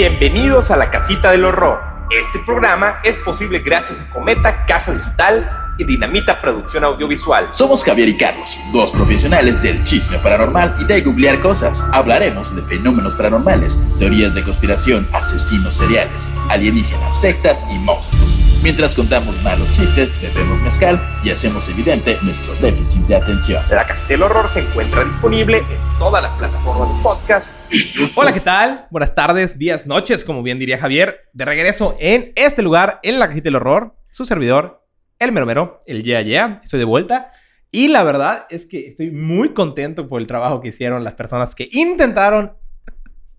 Bienvenidos a la Casita del Horror. Este programa es posible gracias a Cometa Casa Digital y Dinamita Producción Audiovisual. Somos Javier y Carlos, dos profesionales del chisme paranormal y de googlear cosas. Hablaremos de fenómenos paranormales, teorías de conspiración, asesinos seriales, alienígenas, sectas y monstruos. Mientras contamos malos chistes, bebemos mezcal y hacemos evidente nuestro déficit de atención. La Casita del Horror se encuentra disponible en todas las plataformas de podcast y YouTube. Hola, ¿qué tal? Buenas tardes, días, noches, como bien diría Javier. De regreso en este lugar, en la Casita del Horror, su servidor, el mero mero, el yeah yeah, estoy de vuelta. Y la verdad es que estoy muy contento por el trabajo que hicieron las personas que intentaron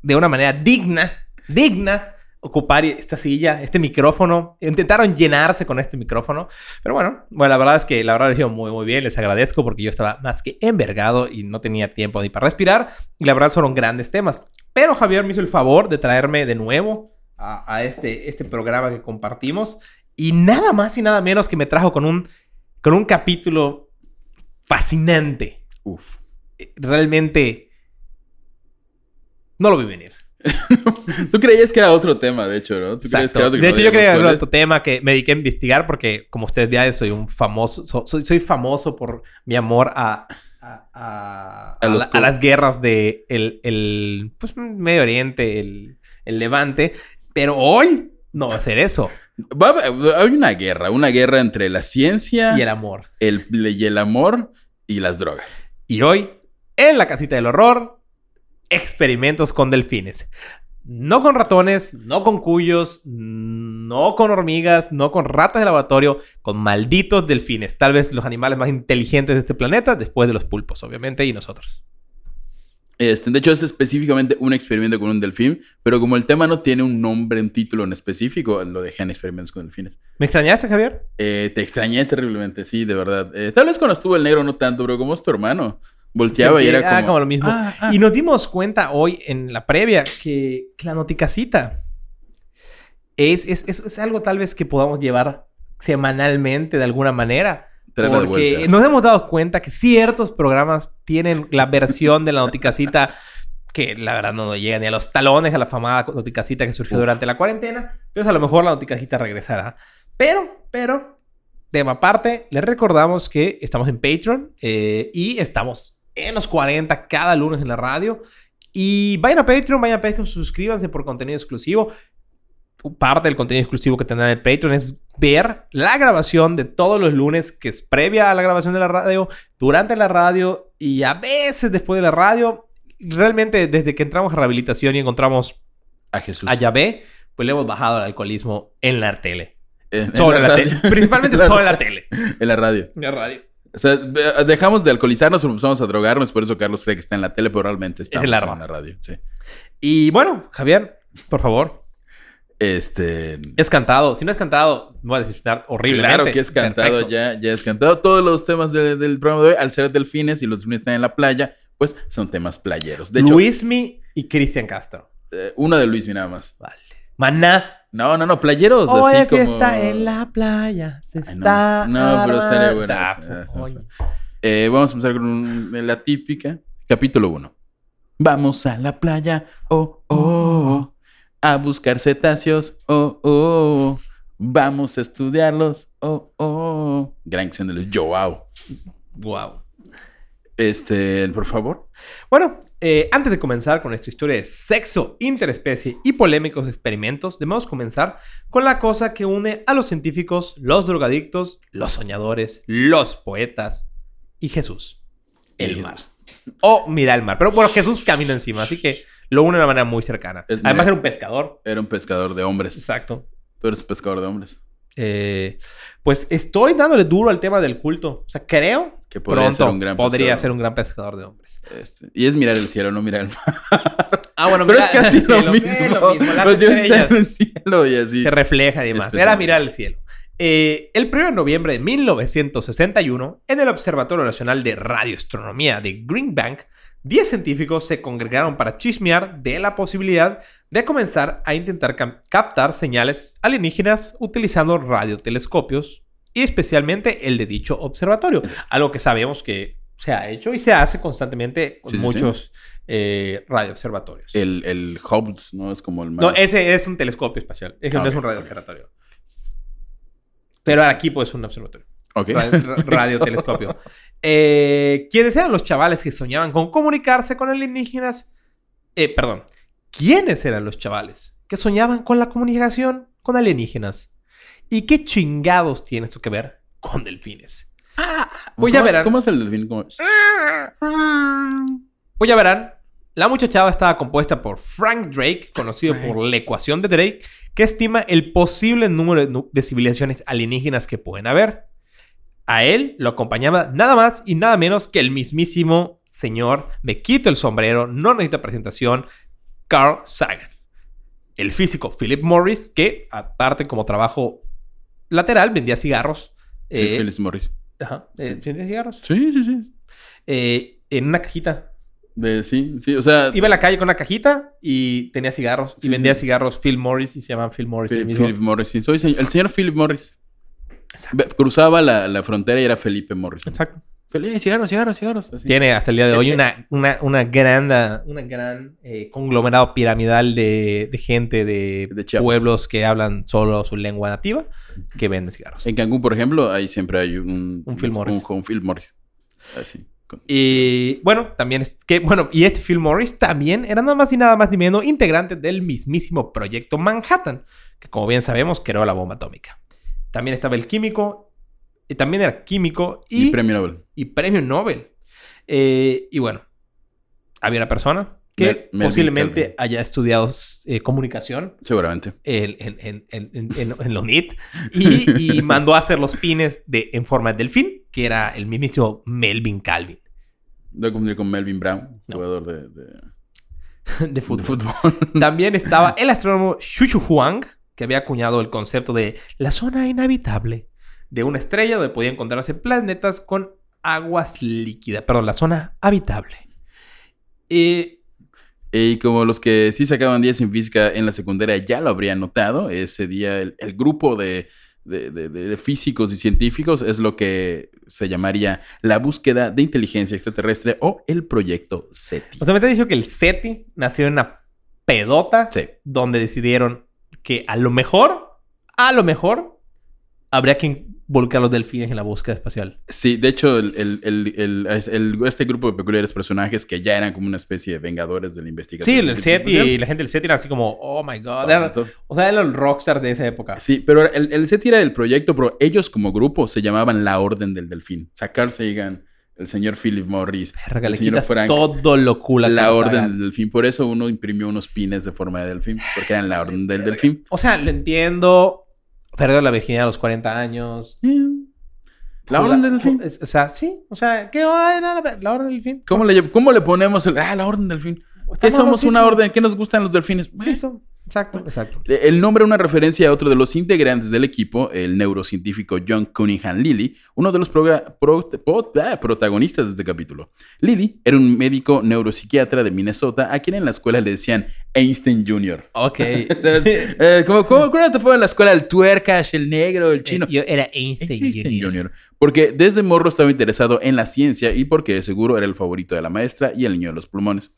de una manera digna, digna, ocupar esta silla, este micrófono. Intentaron llenarse con este micrófono. Pero bueno, bueno, la verdad es que la verdad ha sido muy, muy bien. Les agradezco porque yo estaba más que envergado y no tenía tiempo ni para respirar. Y la verdad fueron grandes temas. Pero Javier me hizo el favor de traerme de nuevo a, a este, este programa que compartimos. Y nada más y nada menos que me trajo con un, con un capítulo fascinante. Uf. Realmente no lo vi venir. Tú creías que era otro tema, de hecho, ¿no? ¿Tú que era otro que de hecho, yo creía que era otro tema que me dediqué a investigar porque, como ustedes vean, soy un famoso, so- soy, soy famoso por mi amor a, a, a- A a los la- co- a las guerras de el, el, pues, Medio Oriente, el, el Levante. Pero hoy no va a ser eso. Va hay una guerra, una guerra entre la ciencia, Y el amor. el, y el amor y las drogas. Y hoy, en la casita del horror, experimentos con delfines. No con ratones, no con cuyos, no con hormigas, no con ratas de laboratorio, con malditos delfines. Tal vez los animales más inteligentes de este planeta, después de los pulpos, obviamente, y nosotros. Este, de hecho, es específicamente un experimento con un delfín, pero como el tema no tiene un nombre, un título en específico, lo dejé en experimentos con delfines. ¿Me extrañaste, Javier? Eh, te extrañé terriblemente, sí, de verdad. Eh, tal vez cuando estuvo el negro no tanto, pero como es tu hermano, volteaba y era ah, como... como lo mismo. "Ah, ah". Y nos dimos cuenta hoy en la previa que, que la noticasita es, es, es, es algo tal vez que podamos llevar semanalmente de alguna manera. Traerla Porque nos hemos dado cuenta que ciertos programas tienen la versión de la noticasita que la verdad no nos llega ni a los talones a la famada noticasita que surgió Uf. durante la cuarentena. Entonces a lo mejor la noticasita regresará. Pero, pero, tema aparte, les recordamos que estamos en Patreon eh, y estamos en los 40 cada lunes en la radio. Y vayan a Patreon, vayan a Patreon, suscríbanse por contenido exclusivo. Parte del contenido exclusivo que tendrán en el Patreon es ver la grabación de todos los lunes, que es previa a la grabación de la radio, durante la radio y a veces después de la radio. Realmente, desde que entramos a rehabilitación y encontramos A Jesús. a Yahvé, pues le hemos bajado al alcoholismo en la tele. En- en Sobre la, radio. tele. Principalmente En la sobre la tele. En la radio. En la radio. O sea, dejamos de alcoholizarnos, pero empezamos a drogarnos. Por eso Carlos que está en la tele, pero realmente está en la radio. Sí. Y bueno, Javier, por favor, Este. es cantado. Si no es cantado, voy a decepcionar horriblemente. Claro que es cantado, Perfecto. ya, ya es cantado. Todos los temas de- del programa de hoy, al ser delfines y los delfines están en la playa, pues son temas playeros. De hecho, Luismi y Cristian Castro. eh, uno de Luis, nada más. Vale. Maná. No, no, no, playeros. Así como... fiesta en la playa. Se Ay, no. está. No, pero estaría bueno eso. Eh, vamos a empezar con un- la típica. Capítulo 1. Vamos a la playa, oh, oh, a buscar cetáceos, oh, oh, vamos a estudiarlos, oh, oh. Gran canción de los Joao. Wow. Este, por favor. Bueno, eh, antes de comenzar con esta historia de sexo, interespecie y polémicos experimentos, debemos comenzar con la cosa que une a los científicos, los drogadictos, los soñadores, los poetas y Jesús. El El mar. O mira el mar. Pero bueno, Jesús camina encima, así que lo une de una manera muy cercana. Es- Además mira. era un pescador. Era un pescador de hombres. Exacto. Tú eres pescador de hombres. Eh, pues estoy dándole duro al tema del culto. O sea, creo Que podría pronto ser un gran podría pescador. ser un gran pescador de hombres. Este, y es mirar el cielo, no mirar el mar. Ah, bueno, Pero mira- es casi lo es mismo. es lo mismo, está estrellas. en el cielo y así. se refleja y demás. Era mirar el cielo. Eh, el 1 de noviembre de 1961, en el Observatorio Nacional de Radioastronomía de Green Bank, 10 científicos se congregaron para chismear de la posibilidad de comenzar a intentar captar señales alienígenas utilizando radiotelescopios y especialmente el de dicho observatorio. Algo que sabemos que se ha hecho y se hace constantemente con Sí, sí, sí. muchos eh, radioobservatorios. El, el Hubble, ¿no? Es como el más... No, ese es un telescopio espacial. Ese Ah, no es un radioobservatorio. Pero aquí pues es un observatorio. Ok. Ra- ra- radiotelescopio. Eh, ¿Quiénes eran los chavales que soñaban con comunicarse con alienígenas? Eh, perdón. ¿Quiénes eran los chavales que soñaban con la comunicación con alienígenas? ¿Y qué chingados tiene esto que ver con delfines? Pues ya ¿Cómo es- verán. ¿Cómo es el delfín? ¿Cómo es? Pues ya verán, la muchachada estaba compuesta por Frank Drake, conocido por la ecuación de Drake, que estima el posible número de civilizaciones alienígenas que pueden haber. A él lo acompañaba nada más y nada menos que el mismísimo señor, me quito el sombrero, no necesita presentación, Carl Sagan. El físico Philip Morris, que aparte como trabajo lateral vendía cigarros. Sí, eh, Phyllis Morris. ajá, eh, vendía cigarros. Sí, sí, sí. eh, en una cajita. De, sí, sí, o sea... Iba a la calle con una cajita y tenía cigarros. y vendía sí. cigarros Phil Morris y se llaman Phil Morris. el Philip, mismo. Philip Morris, sí. Soy se- el señor Philip Morris. Ve- Cruzaba la, la frontera y era Felipe Morris. Exacto. Felipe, cigarros, cigarros, cigarros. así. Tiene hasta el día de hoy una, una, una gran, una gran eh, conglomerado piramidal de, de gente de, De pueblos que hablan solo su lengua nativa que venden cigarros. En Cancún, por ejemplo, ahí siempre hay un... Un Phil Morris. Un, un Phil Morris. Así. Y bueno, también es que, bueno, y este Phil Morris también era nada más y nada más ni menos integrante del mismísimo proyecto Manhattan, que como bien sabemos creó la bomba atómica. También estaba el químico, y también era químico Y, y, premio Nobel. y premio Nobel. Eh, y bueno, había una persona que Mel- posiblemente haya estudiado eh, comunicación Seguramente. en, en, en, en, UNIT y, y mandó a hacer los pines de, en forma de delfín, que era el mismísimo Melvin Calvin No confundir con Melvin Brown, No. jugador de, de- fútbol. fútbol. También estaba el astrónomo Xu Huang, que había acuñado el concepto de la zona inhabitable de una estrella donde podían encontrarse planetas con aguas líquidas. Perdón, la zona habitable. Eh, Y como los que sí sacaban 10 en física en la secundaria ya lo habrían notado, ese día el, el grupo de, de- de- de- de físicos y científicos es lo que se llamaría la búsqueda de inteligencia extraterrestre o el proyecto SETI. o sea, me está diciendo que el SETI nació en una pedota Sí. donde decidieron que a lo mejor, a lo mejor, habría que involucrar a los delfines en la búsqueda espacial. Sí, de hecho, el, el- el- el- el- este grupo de peculiares personajes que ya eran como una especie de vengadores de la investigación. Sí, el SETI espacial. y la gente del SETI era así como, oh my god. Era- o sea, era el rockstar de esa época. Sí, pero el, el SETI era el proyecto, pero ellos como grupo se llamaban la Orden del Delfín. Carl Sagan, el señor Philip Morris, Verga, el le señor Frank. todo lo cool a la orden del delfín. Por eso uno imprimió unos pines de forma de delfín, porque eran la orden del delfín. O sea, lo entiendo. Perdió la virginidad a los 40 años. La orden del. Es- O sea, sí. O sea, ¿qué? Era la, la orden del delfín? ¿Cómo le, ¿Cómo le ponemos el... Ah, la orden del delfín. ¿Qué somos una orden? ¿Qué nos gustan los delfines? Eso. Exacto, exacto. El nombre es una referencia a otro de los integrantes del equipo, el neurocientífico John Cunningham Lilly, uno de los pro- ah, protagonistas de este capítulo. Lilly era un médico neuropsiquiatra de Minnesota a quien en la escuela le decían Einstein Jr. Ok. Entonces, eh, ¿cómo, cómo, cómo te fue en la escuela? El tuercas, el negro, el chino. Yo era Einstein, Einstein Jr. Jr. Porque desde morro estaba interesado en la ciencia y porque seguro era el favorito de la maestra y el niño de los pulmones.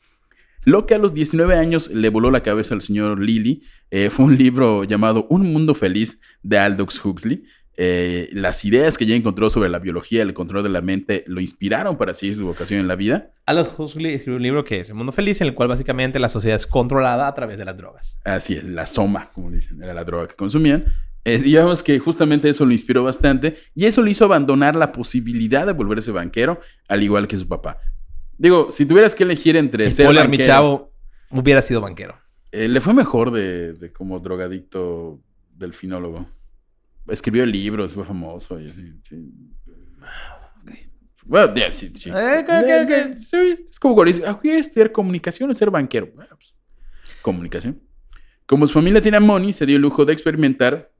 Lo que a los 19 años le voló la cabeza al señor Lilly eh, fue un libro llamado Un Mundo Feliz de Aldous Huxley. Eh, las ideas que ya encontró sobre la biología, el control de la mente, lo inspiraron para seguir su vocación en la vida. Aldous Huxley escribió un libro que es El Mundo Feliz, en el cual básicamente la sociedad es controlada a través de las drogas. Así es, la soma, como dicen, era la droga que consumían. Eh, y digamos que justamente eso lo inspiró bastante y eso le hizo abandonar la posibilidad de volverse banquero, al igual que su papá. Digo, si tuvieras que elegir entre ser Spoiler, mi banquero- chavo hubiera sido banquero. Eh, le fue mejor de, de como drogadicto delfinólogo. Escribió libros, fue famoso y así. sí. Bueno, sí, sí. Eh. Sí, Es como dice, ah, voy a estudiar comunicación o ser banquero. Bueno, pues, comunicación. Como su familia tenía money, se dio el lujo de experimentar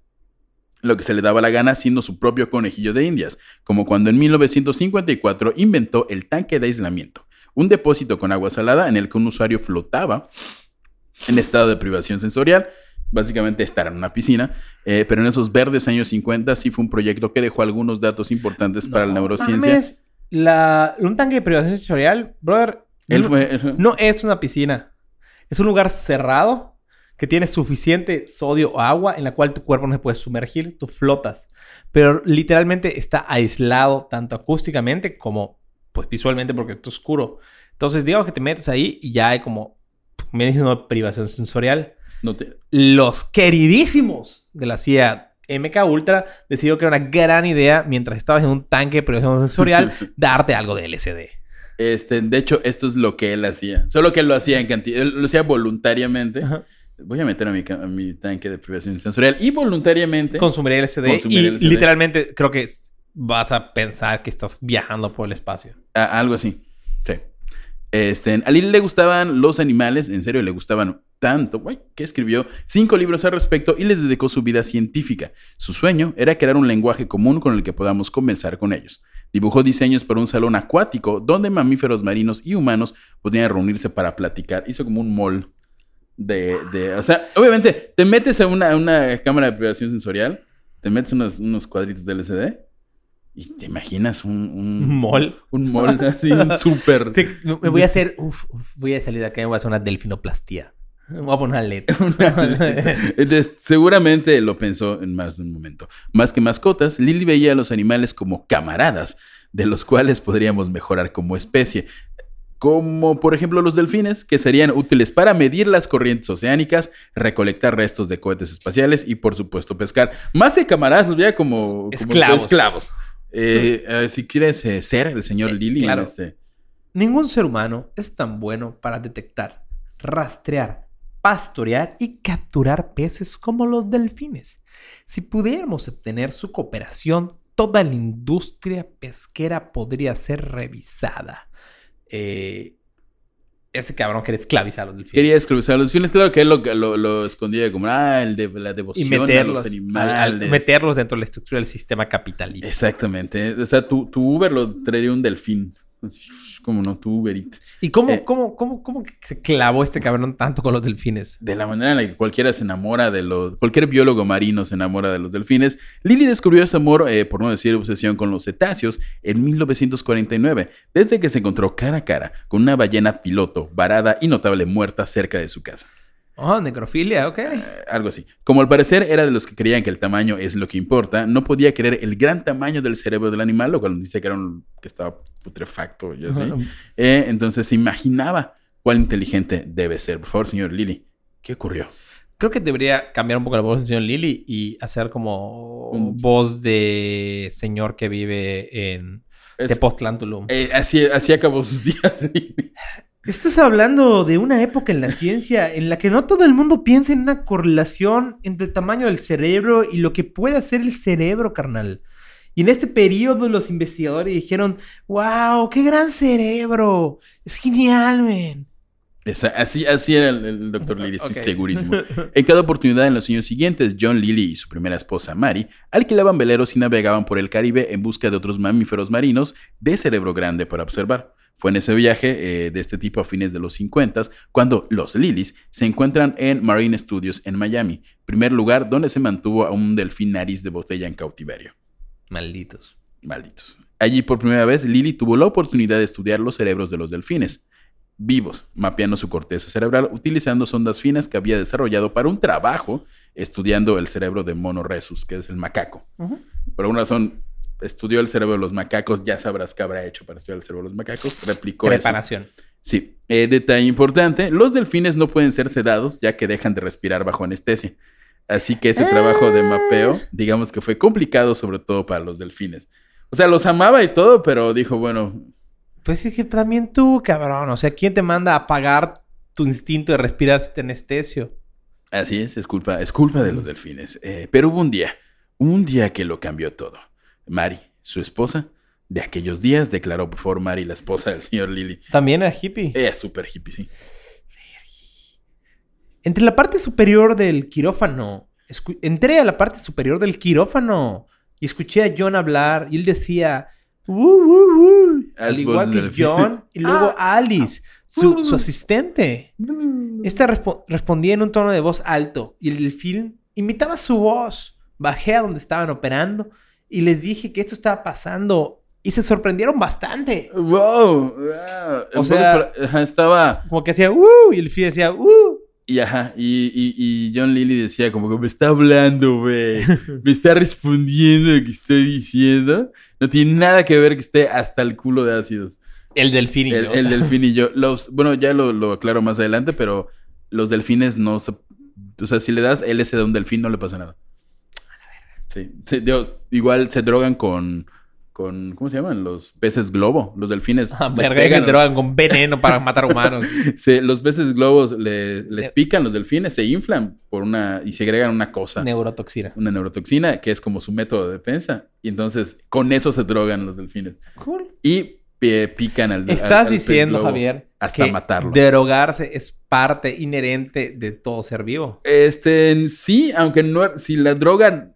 lo que se le daba la gana haciendo su propio conejillo de indias, como cuando en 1954 inventó el tanque de aislamiento, un depósito con agua salada en el que un usuario flotaba en estado de privación sensorial, básicamente estar en una piscina, eh, pero en esos verdes años 50 sí fue un proyecto que dejó algunos datos importantes para la neurociencia. Mames, la, un tanque de privación sensorial, brother, Él no, fue. no es una piscina. Es un lugar cerrado que tiene suficiente sodio o agua en la cual tu cuerpo no se puede sumergir, tú flotas. Pero literalmente está aislado tanto acústicamente como pues visualmente porque está oscuro. Entonces, digamos que te metes ahí y ya hay como, me dicen, una privación sensorial. No te- Los queridísimos de la CIA MK Ultra decidieron que era una gran idea mientras estabas en un tanque de privación sensorial darte algo de LSD. Este, de hecho, esto es lo que él hacía. Solo que él lo hacía en cantidad. Él lo hacía voluntariamente. Ajá. Voy a meter a mi, ca- a mi tanque de privación sensorial. Y voluntariamente. Consumir LSD Consumir y literalmente creo que vas a pensar que estás viajando por el espacio. algo así. Sí. Este, a Lili le gustaban los animales. En serio, le gustaban tanto. que escribió cinco libros al respecto y les dedicó su vida científica. Su sueño era crear un lenguaje común con el que podamos conversar con ellos. Dibujó diseños para un salón acuático donde mamíferos marinos y humanos podrían reunirse para platicar. Hizo como un mall de, o sea, obviamente te metes a una, una cámara de privación sensorial, te metes unos, unos cuadritos de LCD y te imaginas un, un, Un mall así, un súper. Sí, me voy a hacer, uf, uf, voy a salir de acá y voy a hacer una delfinoplastía. Me voy a poner una. Entonces, seguramente lo pensó en más de un momento. Más que mascotas, Lily veía a los animales como camaradas, de los cuales podríamos mejorar como especie. Como por ejemplo los delfines, que serían útiles para medir las corrientes oceánicas, recolectar restos de cohetes espaciales y por supuesto pescar. Más que camaradas, los veía como, como Esclavos. esclavos. Eh, eh, si quieres eh, ser el señor Lily, en claro. este- Ningún ser humano es tan bueno para detectar, rastrear, pastorear y capturar peces como los delfines. Si pudiéramos obtener su cooperación, toda la industria pesquera podría ser revisada. Eh, este cabrón quería esclavizar a los delfines. Quería esclavizar a los delfines. Claro que él lo, lo, lo escondía como, ah, el de la y devoción meterlos, a los al- al- animales. meterlos dentro de la estructura del sistema capitalista. Exactamente. O sea, tu, tu Uber lo traería un delfín. Como no, tu Uber Eats. ¿Y cómo, Eh. cómo, cómo, cómo se clavó este cabrón tanto con los delfines? De la manera en la que cualquiera se enamora de los... Cualquier biólogo marino se enamora de los delfines, Lily descubrió ese amor, eh, por no decir obsesión, con los cetáceos en 1949, desde que se encontró cara a cara con una ballena piloto, varada y notable muerta cerca de su casa. Oh, necrofilia, ok. Eh, algo así. Como al parecer era de los que creían que el tamaño es lo que importa, no podía creer el gran tamaño del cerebro del animal, lo cual dice que, era un- que estaba putrefacto y así. Eh, entonces se imaginaba cuál inteligente debe ser. Por favor, señor Lily, ¿qué ocurrió? Creo que debería cambiar un poco la voz del señor Lily y hacer como Un- voz de señor que vive en Es- Tepoztlán, Tulum. eh, así, así acabó sus días. Estás hablando de una época en la ciencia en la que no todo el mundo piensa en una correlación entre el tamaño del cerebro y lo que puede hacer el cerebro, carnal. Y en este periodo los investigadores dijeron, wow, qué gran cerebro. Es genial, man. Esa- así, así era el, el doctor Lily, estoy segurísimo. En cada oportunidad en los años siguientes, John Lilly y su primera esposa Mary alquilaban veleros y navegaban por el Caribe en busca de otros mamíferos marinos de cerebro grande para observar. Fue en ese viaje eh, de este tipo a fines de los 50 cuando los Lillys se encuentran en Marine Studios en Miami, primer lugar donde se mantuvo a un delfín nariz de botella en cautiverio. Malditos. Malditos. Allí por primera vez, Lily tuvo la oportunidad de estudiar los cerebros de los delfines, vivos, mapeando su corteza cerebral utilizando sondas finas que había desarrollado para un trabajo estudiando el cerebro de Mono Rhesus, que es el macaco. Por alguna razón, estudió el cerebro de los macacos, ya sabrás qué habrá hecho para estudiar el cerebro de los macacos, replicó eso. Preparación. Sí, Eh, detalle importante, los delfines no pueden ser sedados ya que dejan de respirar bajo anestesia. Así que ese trabajo de mapeo, digamos que fue complicado sobre todo para los delfines. O sea, los amaba y todo, pero dijo, bueno, Pues es que también tú, cabrón. O sea, ¿quién te manda a apagar tu instinto de respirar si te anestesio? así es, es culpa, es culpa de los delfines. Eh, pero hubo un día, un día que lo cambió todo. Mari, su esposa, de aquellos días, declaró por favor Mari, la esposa del señor Lily. También era hippie. Es súper hippie, sí. Entre la parte superior del quirófano, entré a la parte superior del quirófano y escuché a John hablar y él decía, "Uh, uh, uh", al igual que. John y luego Alice, su, su asistente. Esta respo- respondía en un tono de voz alto y el delfín imitaba su voz. Bajé a donde estaban operando y les dije que esto estaba pasando Y se sorprendieron bastante. ¡Wow! wow. O sea- estaba. Como que hacía, ¡uh! Y el Fi decía, ¡uh! Y ajá, y, y, y John Lilly decía como que me está hablando, güey. Me está respondiendo lo que estoy diciendo. No tiene nada que ver que esté hasta el culo de ácidos. El delfín y El, yo. el delfín y yo. Los, bueno, ya lo, lo aclaro más adelante, pero los delfines no se... O sea, si le das LSD a un delfín no le pasa nada. Sí. sí, Dios, igual se drogan con... con ¿Cómo se llaman? Los peces globo. Los delfines. Ah, verga, me drogan con veneno para matar humanos. se- los peces globos le- les pican, los delfines se inflan por una y segregan una cosa, Neurotoxina. una neurotoxina, que es como su método de defensa. Y entonces con eso se drogan los delfines. Cool. Y eh, pican al Estás al diciendo, globo Javier, hasta que matarlo. drogarse es parte inherente de todo ser vivo. Este, en sí, aunque no, si la droga,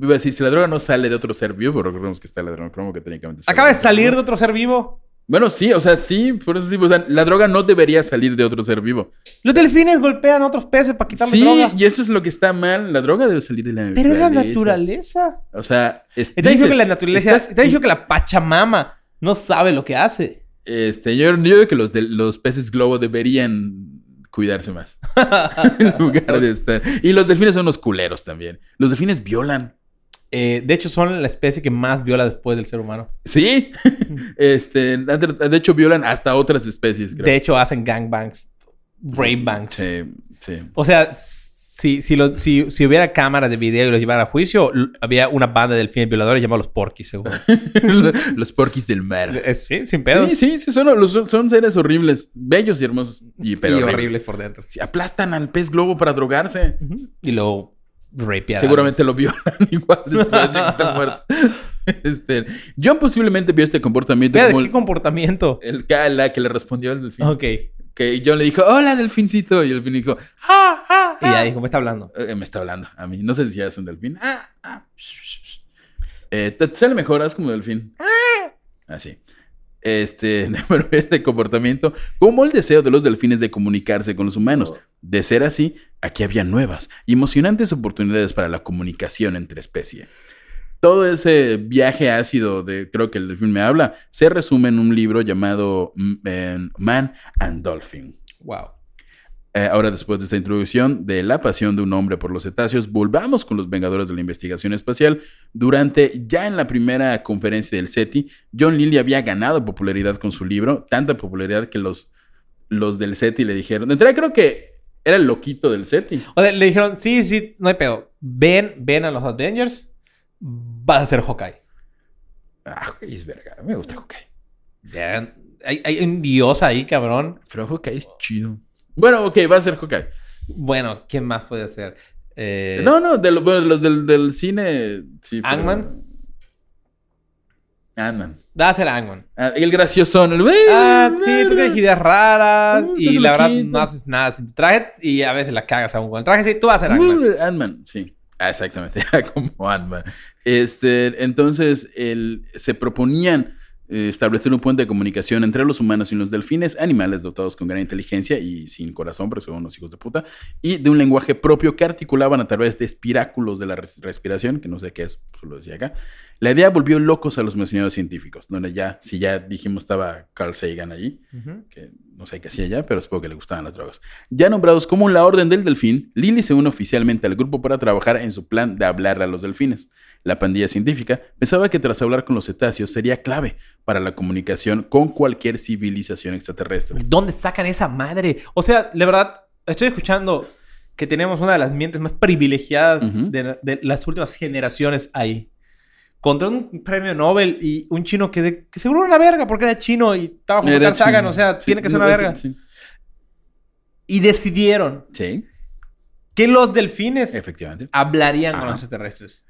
iba a decir, si la droga no sale de otro ser vivo, pero recordemos que está el adrenocromo que técnicamente sale Acaba de salir de otro ser vivo. Bueno, sí, o sea, sí, por eso sí, o sea, la droga no debería salir de otro ser vivo. Los delfines golpean a otros peces para quitarle Sí, droga. y eso es lo que está mal. La droga debe salir de la Pero es la naturaleza. naturaleza. O sea, es- Está diciendo que la naturaleza. Está diciendo que la Pachamama no sabe lo que hace. Este, yo, yo digo que los, de, los peces globo deberían cuidarse más. en lugar de estar. Y los delfines son unos culeros también. Los delfines violan. Eh, de hecho, son la especie que más viola después del ser humano. Sí. este, de hecho, violan hasta otras especies, creo. De hecho, hacen gangbangs, rape bangs. Sí, sí. O sea, si, si, lo- si, si hubiera cámaras de video y los llevara a juicio, había una banda de delfines violadores llamados los porquis, seguro. los porquis del mar. Eh, sí, sin pedos. Sí, sí, sí, son, son, son seres horribles, bellos y hermosos. Y, pero y horribles. horribles por dentro. Sí, aplastan al pez globo para drogarse. Y luego rapear. Seguramente lo violan igual después de que está muerto. Este, John posiblemente vio este comportamiento Vea, ¿de como qué comportamiento? el, el- la que le respondió al delfín. Ok. Que John le dijo, hola delfincito. Y el delfín dijo, ah, ah, Y ya dijo, me está hablando. Eh, me está hablando a mí. No sé si ya es un delfín. Ah, ah. Eh, te, te sale mejor, haz como delfín. Así. Este, este comportamiento, como el deseo de los delfines de comunicarse con los humanos. De ser así, aquí había nuevas y emocionantes oportunidades para la comunicación entre especies. Todo ese viaje ácido de, creo que el delfín me habla, se resume en un libro llamado mm, eh, Man and Dolphin. Wow. Eh, ahora, después de esta introducción de la pasión de un hombre por los cetáceos, volvamos con los Vengadores de la Investigación Espacial. Durante, ya en la primera conferencia del SETI, John Lilly había ganado popularidad con su libro, tanta popularidad que los, los del SETI le dijeron. De entrada, creo que era el loquito del SETI. O sea, le dijeron, sí, sí, no hay pedo. Ven, ven a los Avengers. Vas a ser Hawkeye. Ah, es verga. Me gusta Hawkeye. Hay, hay un dios ahí, cabrón. Pero Hawkeye es chido. Bueno, ok, va a ser Hawkeye. Bueno, ¿quién más puede ser? Eh, No, no, de, lo- bueno, de los del, del cine. Sí, pero- ¿Ant-Man? Ant-Man. Va a ser Angman. Ah, el graciosón. El... Ah, sí, tú tienes ideas raras Uh, y la verdad no haces nada sin tu traje y a veces la cagas aún con el traje. Sí, tú vas a ser Angman. Uh, Ant-Man, sí. Ah, exactamente, como Ant-Man. Este, entonces, el- se proponían establecer un puente de comunicación entre los humanos y los delfines, animales dotados con gran inteligencia y sin corazón, pero son unos hijos de puta, y de un lenguaje propio que articulaban a través de espiráculos de la res- respiración, que no sé qué es, pues lo decía acá. La idea volvió locos a los mencionados científicos, donde ya, si ya dijimos estaba Carl Sagan allí, que no sé qué hacía ya, pero supongo que le gustaban las drogas. Ya nombrados como la Orden del Delfín, Lily se une oficialmente al grupo para trabajar en su plan de hablarle a los delfines. La pandilla científica pensaba que tras hablar con los cetáceos sería clave para la comunicación con cualquier civilización extraterrestre. ¿Dónde sacan esa madre? O sea, la verdad, estoy escuchando que tenemos una de las mentes más privilegiadas de, de las últimas generaciones ahí. Contra un premio Nobel y un chino que, de- que seguro era una verga porque era chino y estaba Era Carl Sagan, chino. o sea, Sí, tiene que ser una verga. Sí. Y decidieron Sí, que los delfines efectivamente. hablarían con los extraterrestres.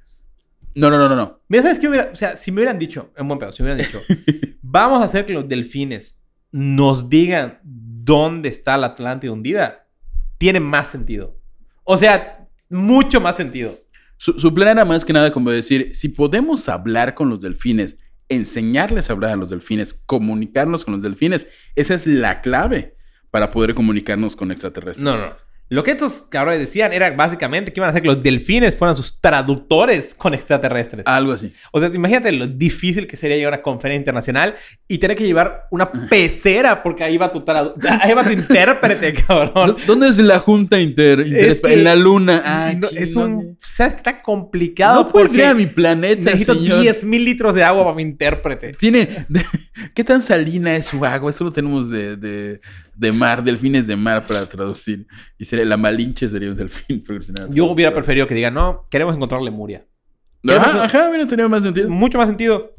No, no, no, no, no. Mira, ¿sabes qué hubiera? O sea, si me hubieran dicho, en buen pedo, si me hubieran dicho, vamos a hacer que los delfines nos digan dónde está la Atlántida hundida, tiene más sentido. O sea, mucho más sentido. Su, plan era más que nada como decir, si podemos hablar con los delfines, enseñarles a hablar a los delfines, comunicarnos con los delfines, esa es la clave para poder comunicarnos con extraterrestres. No, no. Lo que estos cabrones decían era básicamente que iban a hacer que los delfines fueran sus traductores con extraterrestres. Algo así. O sea, imagínate lo difícil que sería llegar a una conferencia internacional y tener que llevar una pecera porque ahí va tu ahí va tu intérprete, cabrón. ¿Dónde es la junta inter, inter- Es que- en la luna? Ah, No, es un... O sea, está complicado No puedes porque ir a mi planeta, necesito señor. 10 mil litros de agua para mi intérprete. Tiene. ¿Qué tan salina es su agua? Eso lo tenemos de, de, de mar, delfines de mar para traducir. Y sería la Malinche sería un delfín. Yo hubiera preferido que digan, no, queremos encontrar Lemuria. Ajá, ajá, hubiera tenido más sentido. Mucho más sentido.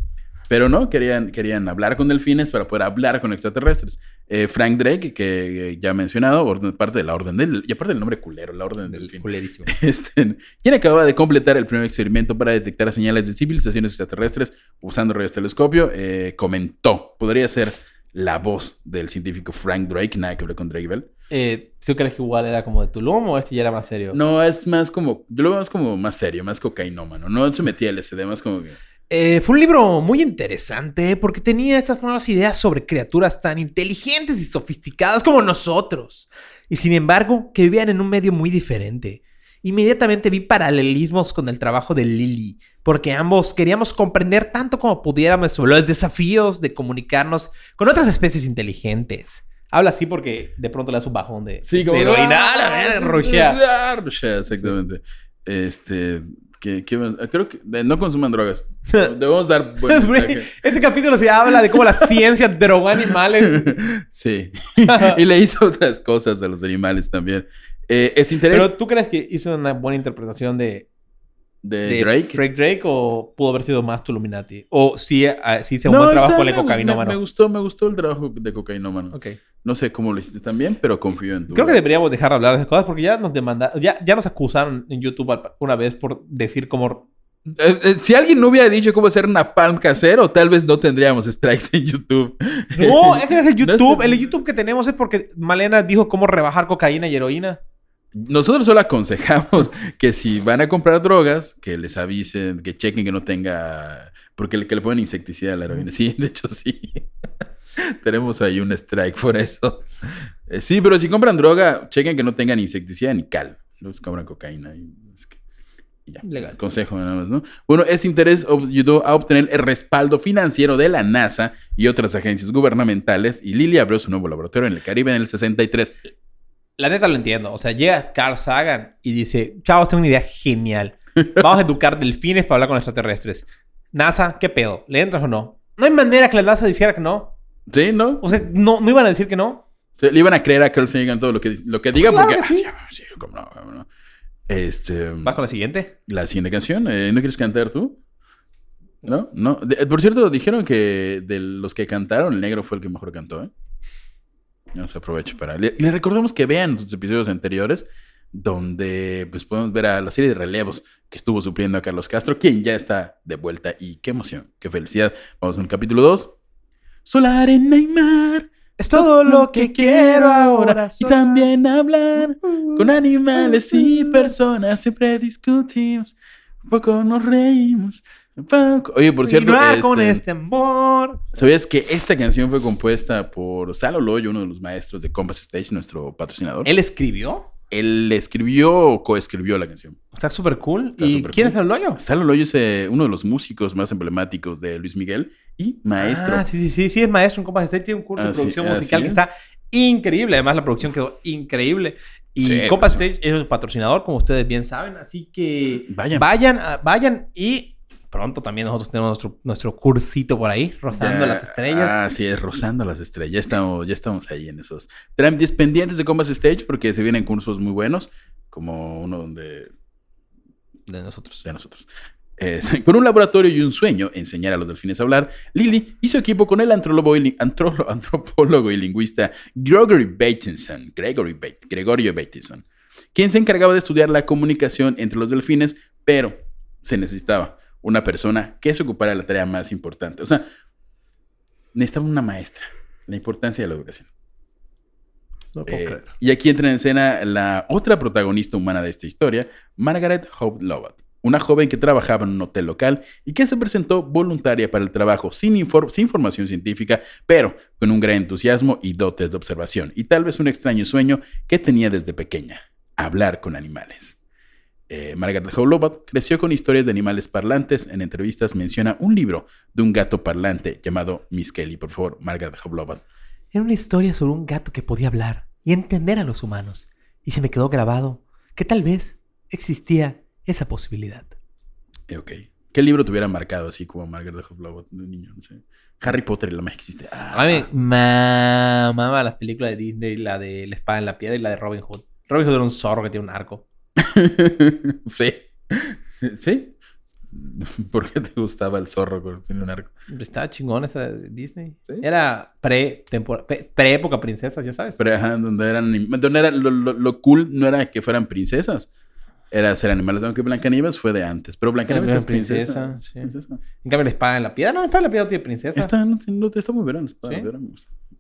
Pero no, querían, querían hablar con delfines para poder hablar con extraterrestres. Eh, Frank Drake, que eh, ya he mencionado, orden- parte de la orden del. Y aparte del nombre culero, la orden del delfín. Culerísimo. Este, quien acababa de completar el primer experimento para detectar señales de civilizaciones extraterrestres usando radiotelescopio, eh, comentó, podría ser la voz del científico Frank Drake, nada que ver con Drake Bell. Eh, ¿Tú crees que igual era como de Tulum o este ya era más serio? No, es más como, yo lo veo más como más serio, más cocainómano, no se metía LSD, más como que... Eh, fue un libro muy interesante porque tenía estas nuevas ideas sobre criaturas tan inteligentes y sofisticadas como nosotros. Y sin embargo, que vivían en un medio muy diferente. Inmediatamente vi paralelismos con el trabajo de Lily, porque ambos queríamos comprender tanto como pudiéramos sobre los desafíos de comunicarnos con otras especies inteligentes. Habla así porque de pronto le das un bajón de, de heroína. ¡Ah, la. Ah, rushea, exactamente. Este, ¿qué, qué más? Ah, Creo que eh, no consuman drogas. Debemos dar buen mensaje. Este capítulo se habla de cómo la ciencia drogó animales. Sí. y le hizo otras cosas a los animales también. Eh, es interés Pero ¿tú crees que hizo una buena interpretación de, de, de Drake. Drake Drake o pudo haber sido más Tuluminati? O sí, ah, sí hizo un No, buen trabajo con el cocainómano. Me, me gustó, me gustó el trabajo de cocainómano. Ok. No sé cómo lo hiciste también, pero confío en tu. Creo que deberíamos dejar de hablar de esas cosas porque ya nos demandaron, ya, ya nos acusaron en YouTube una vez por decir cómo... Eh, eh, si alguien no hubiera dicho cómo hacer una palm casero, tal vez no tendríamos strikes en YouTube. No, es que es el No YouTube. sé. El YouTube que tenemos es porque Malena dijo cómo rebajar cocaína y heroína. Nosotros solo aconsejamos que si van a comprar drogas, que les avisen, que chequen que no tenga. Porque le, que le ponen insecticida a la heroína. Sí, de hecho sí. Tenemos ahí un strike por eso. Eh, sí, pero si compran droga, chequen que no tengan insecticida ni cal. Los compran cocaína. Y, y ya. Legal. Consejo nada más, ¿no? Bueno, ese interés ayudó a obtener el respaldo financiero de la NASA y otras agencias gubernamentales. Y Lily abrió su nuevo laboratorio en el Caribe en el 63. La neta lo entiendo. O sea, llega Carl Sagan y dice, chavos, tengo una idea genial. Vamos a educar delfines para hablar con extraterrestres. NASA, ¿qué pedo? ¿Le entras o no? No hay manera que la NASA dijera que no. ¿Sí? ¿No? O sea, no, no iban a decir que no. Le iban a creer a Carl Sagan todo lo que, lo que diga Claro porque... que sí. Ah, sí, cómo no, cómo no. Este... ¿Vas con la siguiente? La siguiente canción. eh, ¿No quieres cantar tú? ¿No? No. De- por cierto, dijeron que de los que cantaron, el negro fue el que mejor cantó, ¿eh? Nos aprovecho para... Le, le recordamos que vean sus episodios anteriores donde pues podemos ver a la serie de relevos que estuvo supliendo a Carlos Castro, quien ya está de vuelta y qué emoción, qué felicidad. Vamos al capítulo 2. Sol, arena y mar. Es todo lo que quiero ahora. Y también hablar con animales y personas. Siempre discutimos, un poco nos reímos. Oye, por cierto, Continuar con este, este amor. ¿sabías que esta canción fue compuesta por Salo Loyo, uno de los maestros de Compass Stage, nuestro patrocinador? Él, ¿Él escribió? escribió o coescribió la canción. Está súper cool. Está ¿Y quién cool. es el loyo? Salo Loyo es eh, uno de los músicos más emblemáticos de Luis Miguel y maestro. Ah, sí, sí, sí. Sí, es maestro en Compass State. Tiene un curso de Así- producción así musical que es. está increíble. Además, la producción quedó increíble. Y Sí, Compass Stage es el patrocinador, como ustedes bien saben. Así que Vayan. vayan, vayan y pronto también nosotros tenemos nuestro, nuestro cursito por ahí, rozando Ya- las estrellas. Ah, sí, es rozando las estrellas. Ya estamos, ya estamos ahí en esos trámites pendientes de Compass Stage porque se vienen cursos muy buenos, como uno donde de nosotros. de nosotros. Con un laboratorio y un sueño, enseñar a los delfines a hablar, Lily su equipo con el y, antropólogo y lingüista Gregory Bateson, Gregory Bate, Gregorio Bateson, quien se encargaba de estudiar la comunicación entre los delfines, pero se necesitaba una persona que se ocupara de la tarea más importante. O sea, necesitaba una maestra, la importancia de la educación. No puedo Eh, creer. y aquí entra en escena la otra protagonista humana de esta historia, Margaret Hope Lovett, una joven que trabajaba en un hotel local y que se presentó voluntaria para el trabajo sin, infor- sin formación científica, pero con un gran entusiasmo y dotes de observación, y tal vez un extraño sueño que tenía desde pequeña, hablar con animales. Eh, Margaret Howe Lovatt creció con historias de animales parlantes. En entrevistas menciona un libro de un gato parlante llamado Miss Kelly. Por favor, Margaret Howe Lovatt. Era una historia sobre un gato que podía hablar y entender a los humanos. Y se me quedó grabado que tal vez existía esa posibilidad. Eh, ok. ¿Qué libro te hubiera marcado así como Margaret Howe Lovatt de niño? No sé. Harry Potter y la magia que existe. Ah, A mí me mamaba las películas de Disney, la de La espada en la piedra y la de Robin Hood. Robin Hood era un zorro que tiene un arco. sí. ¿Sí? ¿Por qué te gustaba el zorro con un arco? Estaba chingón esa de Disney. ¿Sí? Era pre, tempor- pre- pre-época princesas, ya sabes. Pero ajá, donde eran donde era lo, lo- lo cool no era que fueran princesas, era ser animales. Aunque Blancanieves fue de antes, pero Blancanieves es princesa. princesa, sí. princesa. En cambio, la espada en la piedra. No, la espada en la piedra tiene princesa. Está, no, no, está muy verano, está ¿Sí? verano.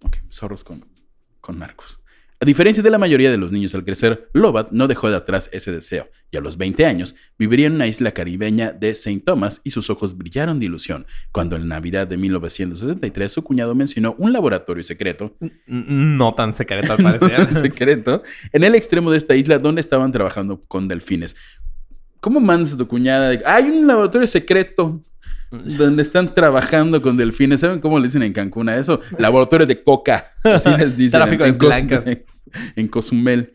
Ok, zorros con, con narcos. A diferencia de la mayoría de los niños al crecer, Lobat no dejó de atrás ese deseo y a los 20 años viviría en una isla caribeña de St. Thomas y sus ojos brillaron de ilusión cuando en Navidad de 1973 su cuñado mencionó un laboratorio secreto No tan secreto al parecer. secreto en el extremo de esta isla donde estaban trabajando con delfines. ¿Cómo mandas a tu cuñada? Hay un laboratorio secreto donde están trabajando con delfines. ¿Saben cómo le dicen en Cancún a eso? Laboratorios de coca. Así les dicen. Tráfico en, de blancas. En Cozumel.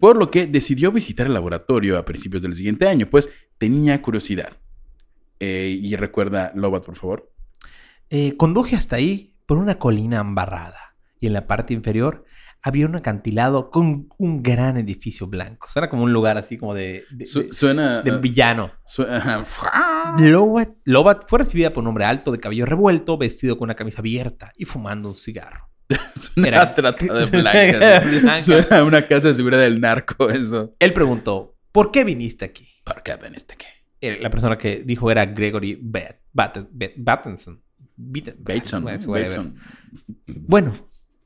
Por lo que decidió visitar el laboratorio a principios del siguiente año, pues tenía curiosidad. Eh, y recuerda, Lobat, por favor. Eh, conduje hasta ahí por una colina embarrada y en la parte inferior había un acantilado con un gran edificio blanco. Suena como un lugar así como de, de, Su- de- suena. de villano. su- ajá. Lobat, Lobat fue recibida por un hombre alto de cabello revuelto, vestido con una camisa abierta y fumando un cigarro. Suena Era- trata de blancas. Blanca. Suena a una casa de seguridad del narco, eso. Él preguntó, ¿por qué viniste aquí? ¿Por qué ven este qué? Eh, La persona que dijo era Gregory Bat- Bat- Bat- Battenson. Bateson. Bueno,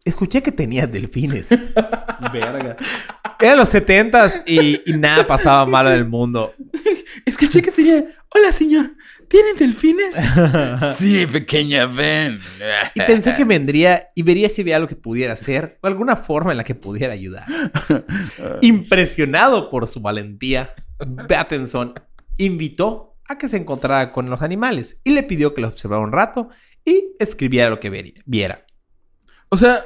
escuché que tenías delfines. Verga. Eran los setentas y, y nada pasaba malo en el mundo. Escuché que tenía. Hola, señor. ¿Tienen delfines? sí, pequeña, ven. Y pensé que vendría y vería si había algo que pudiera hacer o alguna forma en la que pudiera ayudar. Impresionado por su valentía, Battenson invitó a que se encontrara con los animales y le pidió que los observara un rato y escribiera lo que vería- viera. O sea,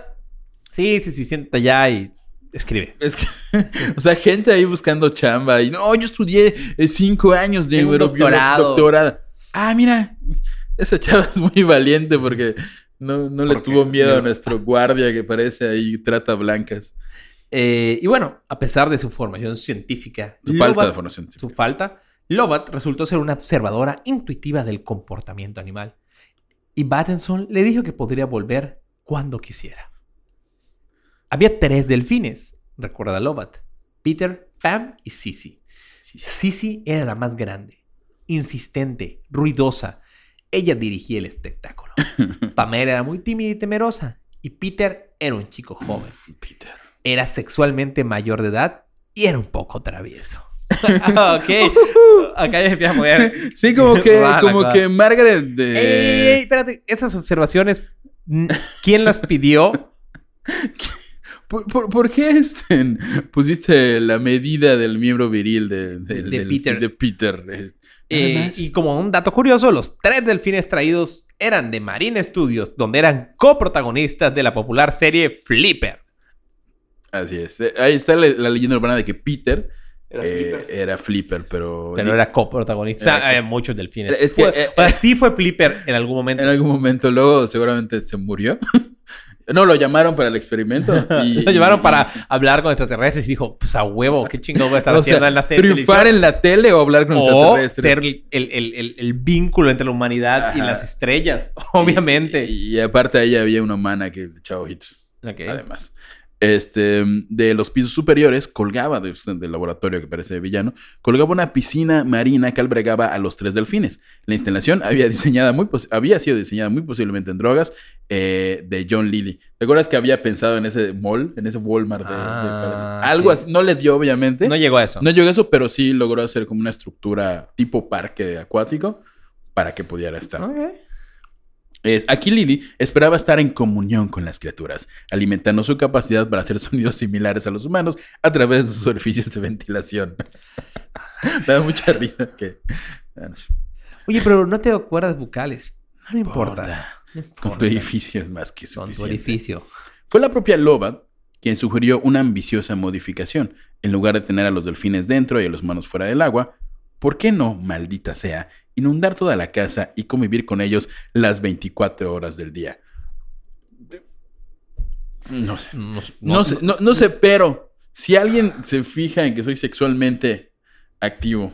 Sí, sí, sí, sienta ya y escribe. es que. O sea, gente ahí buscando chamba. Y no, yo estudié eh, cinco años de un doctorado. doctorado. Ah, mira. Esa chava es muy valiente porque no, no le tuvo miedo a nuestro guardia que parece ahí trata blancas. Eh, y bueno, a pesar de su formación científica, Su falta de formación. su falta, Lobat resultó ser una observadora intuitiva del comportamiento animal. Y Battenson le dijo que podría volver cuando quisiera. Había tres delfines, recuerda Lobat. Peter, Pam y Sissy. Sissy era la más grande, insistente, ruidosa. Ella dirigía el espectáculo. Pamela era muy tímida y temerosa. Y Peter era un chico joven. Peter. Era sexualmente mayor de edad y era un poco travieso. ok. Acá ya empieza a mover. Sí, como que, como que Margaret de... ¡Ey, ey, ey! Espérate, esas observaciones, ¿quién las pidió? ¿Por, por, por qué este, pusiste la medida del miembro viril de, del- De del- Peter. de Peter? Eh, y como un dato curioso, los tres delfines traídos eran de Marine Studios, donde eran coprotagonistas de la popular serie Flipper. Así es. Eh, Ahí está la, la leyenda urbana de que Peter eh, era Flipper, pero... Pero era coprotagonista. O sea, Era había muchos delfines. Es que, Fue- eh, o sea, sí fue Flipper en algún momento. En algún momento luego seguramente se murió. no, lo llamaron para el experimento. Y, Lo llevaron y- para hablar con extraterrestres y dijo, pues a huevo, qué chingón voy a estar o haciendo sea, en la serie. triunfar televisión?" en la tele o hablar con o extraterrestres. ser el, el- el- el- el vínculo entre la humanidad y las estrellas, obviamente. Y, y aparte ahí había una humana que echaba ojitos. Ok. Además. Este, de los pisos superiores, colgaba de- del laboratorio que parece villano, colgaba una piscina marina que albergaba a los tres delfines. La instalación había, diseñada muy había sido diseñada muy posiblemente en drogas eh, de John Lilly. ¿Te acuerdas que había pensado en ese mall, en ese Walmart? De, Ah, algo sí. así. No le dio, obviamente. No llegó a eso. No llegó a eso, pero sí logró hacer como una estructura tipo parque acuático para que pudiera estar. Ok. Es, aquí Lily esperaba estar en comunión con las criaturas, alimentando su capacidad para hacer sonidos similares a los humanos a través de sus orificios de ventilación. Me da mucha risa que... Oye, pero no te acuerdas bucales. No importa. No Con tu edificio es más que Con tu suficiente. orificio. Fue la propia Loba quien sugirió una ambiciosa modificación. En lugar de tener a los delfines dentro y a los humanos fuera del agua, ¿por qué no, maldita sea, inundar toda la casa y convivir con ellos las 24 horas del día? No sé. No, No, sé, no, no sé, pero si alguien se fija en que soy sexualmente activo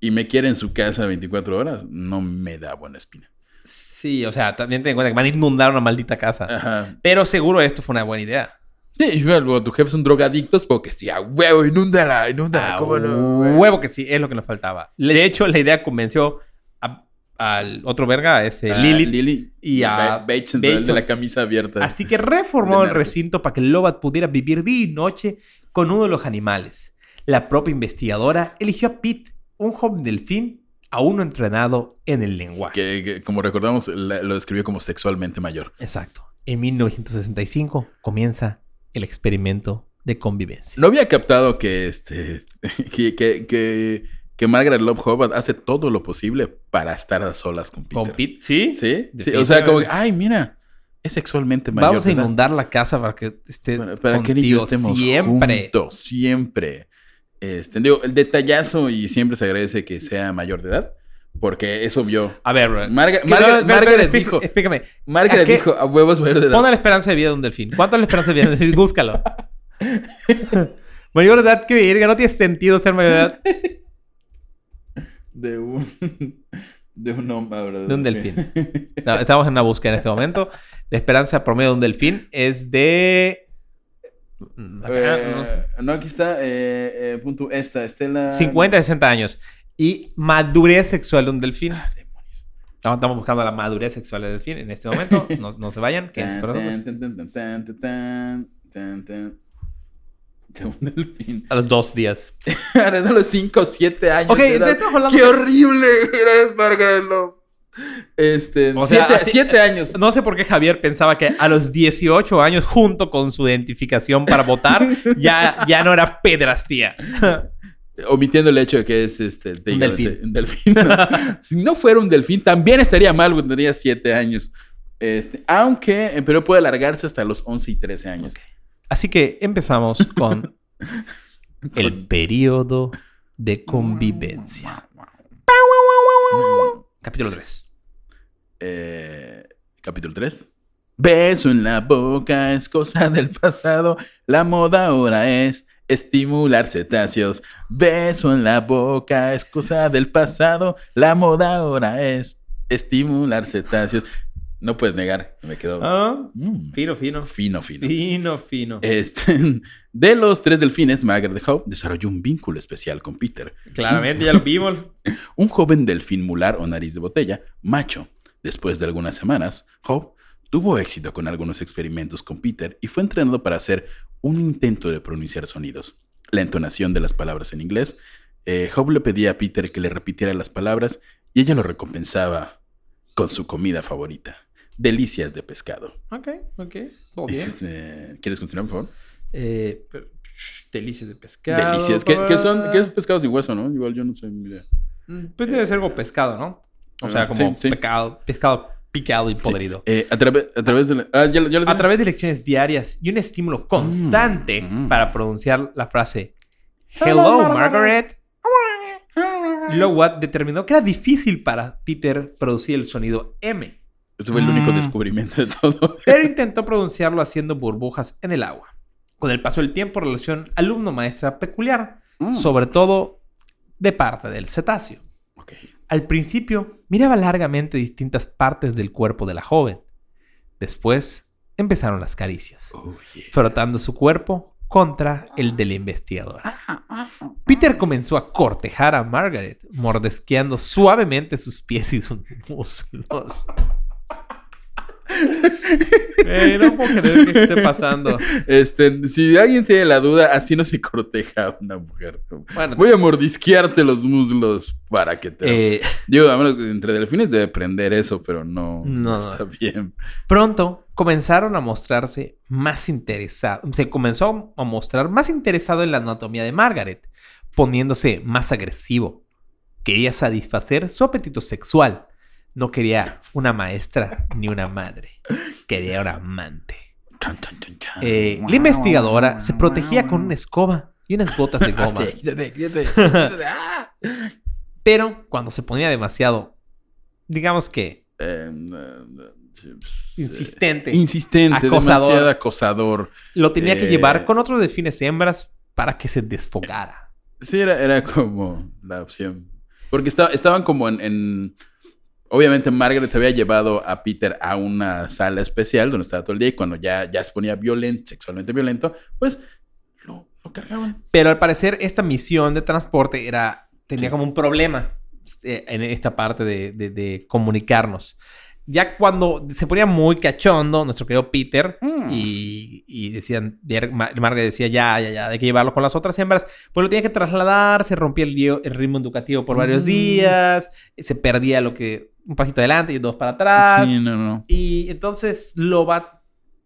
y me quiere en su casa 24 horas, no me da buena espina. Sí, o sea, también ten en cuenta que van a inundar una maldita casa. Ajá. Pero seguro esto fue una buena idea. Sí, y luego tu jefe es un drogadicto, porque sí, a huevo, inúndala, inúndala, Ah, ¿cómo no? güey? huevo que sí, es lo que nos faltaba. De hecho, la idea convenció a- al otro verga, a ese A Lilith. Lily y a Ba- Bates, el de Bateson. la camisa abierta. Así que reformó el recinto para que Lobat pudiera vivir día y noche con uno de los animales. La propia investigadora eligió a Pete, un joven delfín aún no entrenado en el lenguaje. que, que, como recordamos, la- lo describió como sexualmente mayor. Exacto. En 1965 comienza el experimento de convivencia. No había captado que este que, que, que, que Margaret Love Hobart hace todo lo posible para estar a solas con Peter. ¿Con Pete? ¿Sí? ¿Sí? Sí, O sea, como que, ay, mira, es sexualmente mayor. Vamos a inundar la casa para que esté Para, para que y yo estemos siempre. juntos, siempre. Este, digo, el detallazo y siempre se agradece que sea mayor de edad, porque eso vio. A ver, bro. Marga- ¿Qué- Margaret- espera, Margaret espera, dijo- Explícame. Margaret ¿A qué? dijo, a huevos mayor de edad. Pon la esperanza de vida de un delfín. ¿Cuánto es la esperanza de vida de un delfín? Búscalo. mayor de edad que verga. No tiene sentido ser mayor de edad De un, de un hombre, de un delfín. No, estamos en una búsqueda en este momento. La esperanza promedio de un delfín es de... Acá, Eh, no sé. no, aquí está. Eh, eh, punto esta, Estela. 50 a 60 años. Y madurez sexual de un delfín. Ah, demonios. No, estamos buscando la madurez sexual del delfín en este momento. No, no se vayan, quédense con nosotros. De un delfín. A los dos días. Ahora a los 5 o 7 años. Ok, de edad. hablando ¡Qué de- horrible! Eres Margaret Love. Este. O sea, 7 así- siete años. No sé por qué Javier pensaba que a los 18 años, junto con su identificación para votar, ya, ya no era pedrastía. Omitiendo el hecho de que es este. te Un delfín. un delfín. si no fuera un delfín, también estaría mal porque tendría 7 años. Este, aunque, pero puede alargarse hasta los 11 y 13 años. Así que empezamos con el periodo de convivencia. Capítulo 3. Eh, capítulo 3. Beso en la boca es cosa del pasado. La moda ahora es estimular cetáceos. Beso en la boca es cosa del pasado. La moda ahora es estimular cetáceos. No puedes negar, me quedó Ah, mm, fino, fino. fino, fino. Fino, fino. Este, de los tres delfines, Margaret Hope desarrolló un vínculo especial con Peter, Claramente ya lo vimos. un joven delfín mular o nariz de botella, macho. Después de algunas semanas, Hope tuvo éxito con algunos experimentos con Peter y fue entrenado para hacer un intento de pronunciar sonidos. La entonación de las palabras en inglés. Eh, Hope le pedía a Peter que le repitiera las palabras y ella lo recompensaba con su comida favorita, delicias de pescado. Ok, ok. Todo bien. Este, ¿Quieres continuar, por favor? Eh, pero- delicias de pescado. Delicias. ¿Qué, qué son? ¿Qué es pescado sin hueso, no? Igual yo no sé mi idea. Mm, Pues debe ser algo pescado, ¿no? O sea, Ah, como sí, sí. pecado, pescado picado y podrido. Eh, a, través a través de la... Ah, ya, ya lo A través de lecciones diarias y un estímulo constante Mm, mm. para pronunciar la frase Hello, Margaret. Lowat determinó que era difícil para Peter producir el sonido M, Ese fue el único Mm. descubrimiento de todo. pero intentó pronunciarlo haciendo burbujas en el agua. Con el paso del tiempo, relación alumno-maestra peculiar, Mm. sobre todo de parte del cetáceo. Ok. Al principio, miraba largamente distintas partes del cuerpo de la joven. Después, empezaron las caricias, Oh, yeah. frotando su cuerpo contra el de la investigadora. Peter comenzó a cortejar a Margaret, mordisqueando suavemente sus pies y sus muslos. Eh, no puedo creer que esté pasando. Este, si alguien tiene la duda, así no se corteja a una mujer. Bueno, Voy a mordisquearte los muslos para que te... eh, Digo, a menos que entre delfines debe prender eso, pero no, No. no está bien. pronto comenzaron a mostrarse más interesados. Se comenzó a mostrar más interesado en la anatomía de Margaret, poniéndose más agresivo. Quería satisfacer su apetito sexual. No quería una maestra ni una madre. Quería una amante. Eh, la investigadora se protegía con una escoba y unas botas de goma. ¡Ah! Pero cuando se ponía demasiado, digamos que Eh, eh, sí, insistente, Insistente, Acosador. demasiado acosador. lo tenía que Eh. llevar con otros delfines hembras para que se desfogara. Sí, era, era como la opción. Porque estaba, estaban como en, en- Obviamente Margaret se había llevado a Peter a una sala especial donde estaba todo el día y cuando ya, ya se ponía violento, sexualmente violento, pues lo, lo cargaban. Pero al parecer esta misión de transporte era tenía Sí. como un problema eh, en esta parte de, de- de comunicarnos. Ya cuando se ponía muy cachondo, nuestro querido Peter, Mm. y, y decían, Margaret decía, ya, ya, ya, hay que llevarlo con las otras hembras, pues lo tenía que trasladar, se rompía el, el ritmo educativo por varios Mm. días, se perdía lo que, un pasito adelante y dos para atrás. Sí, no, no. Y entonces Lobat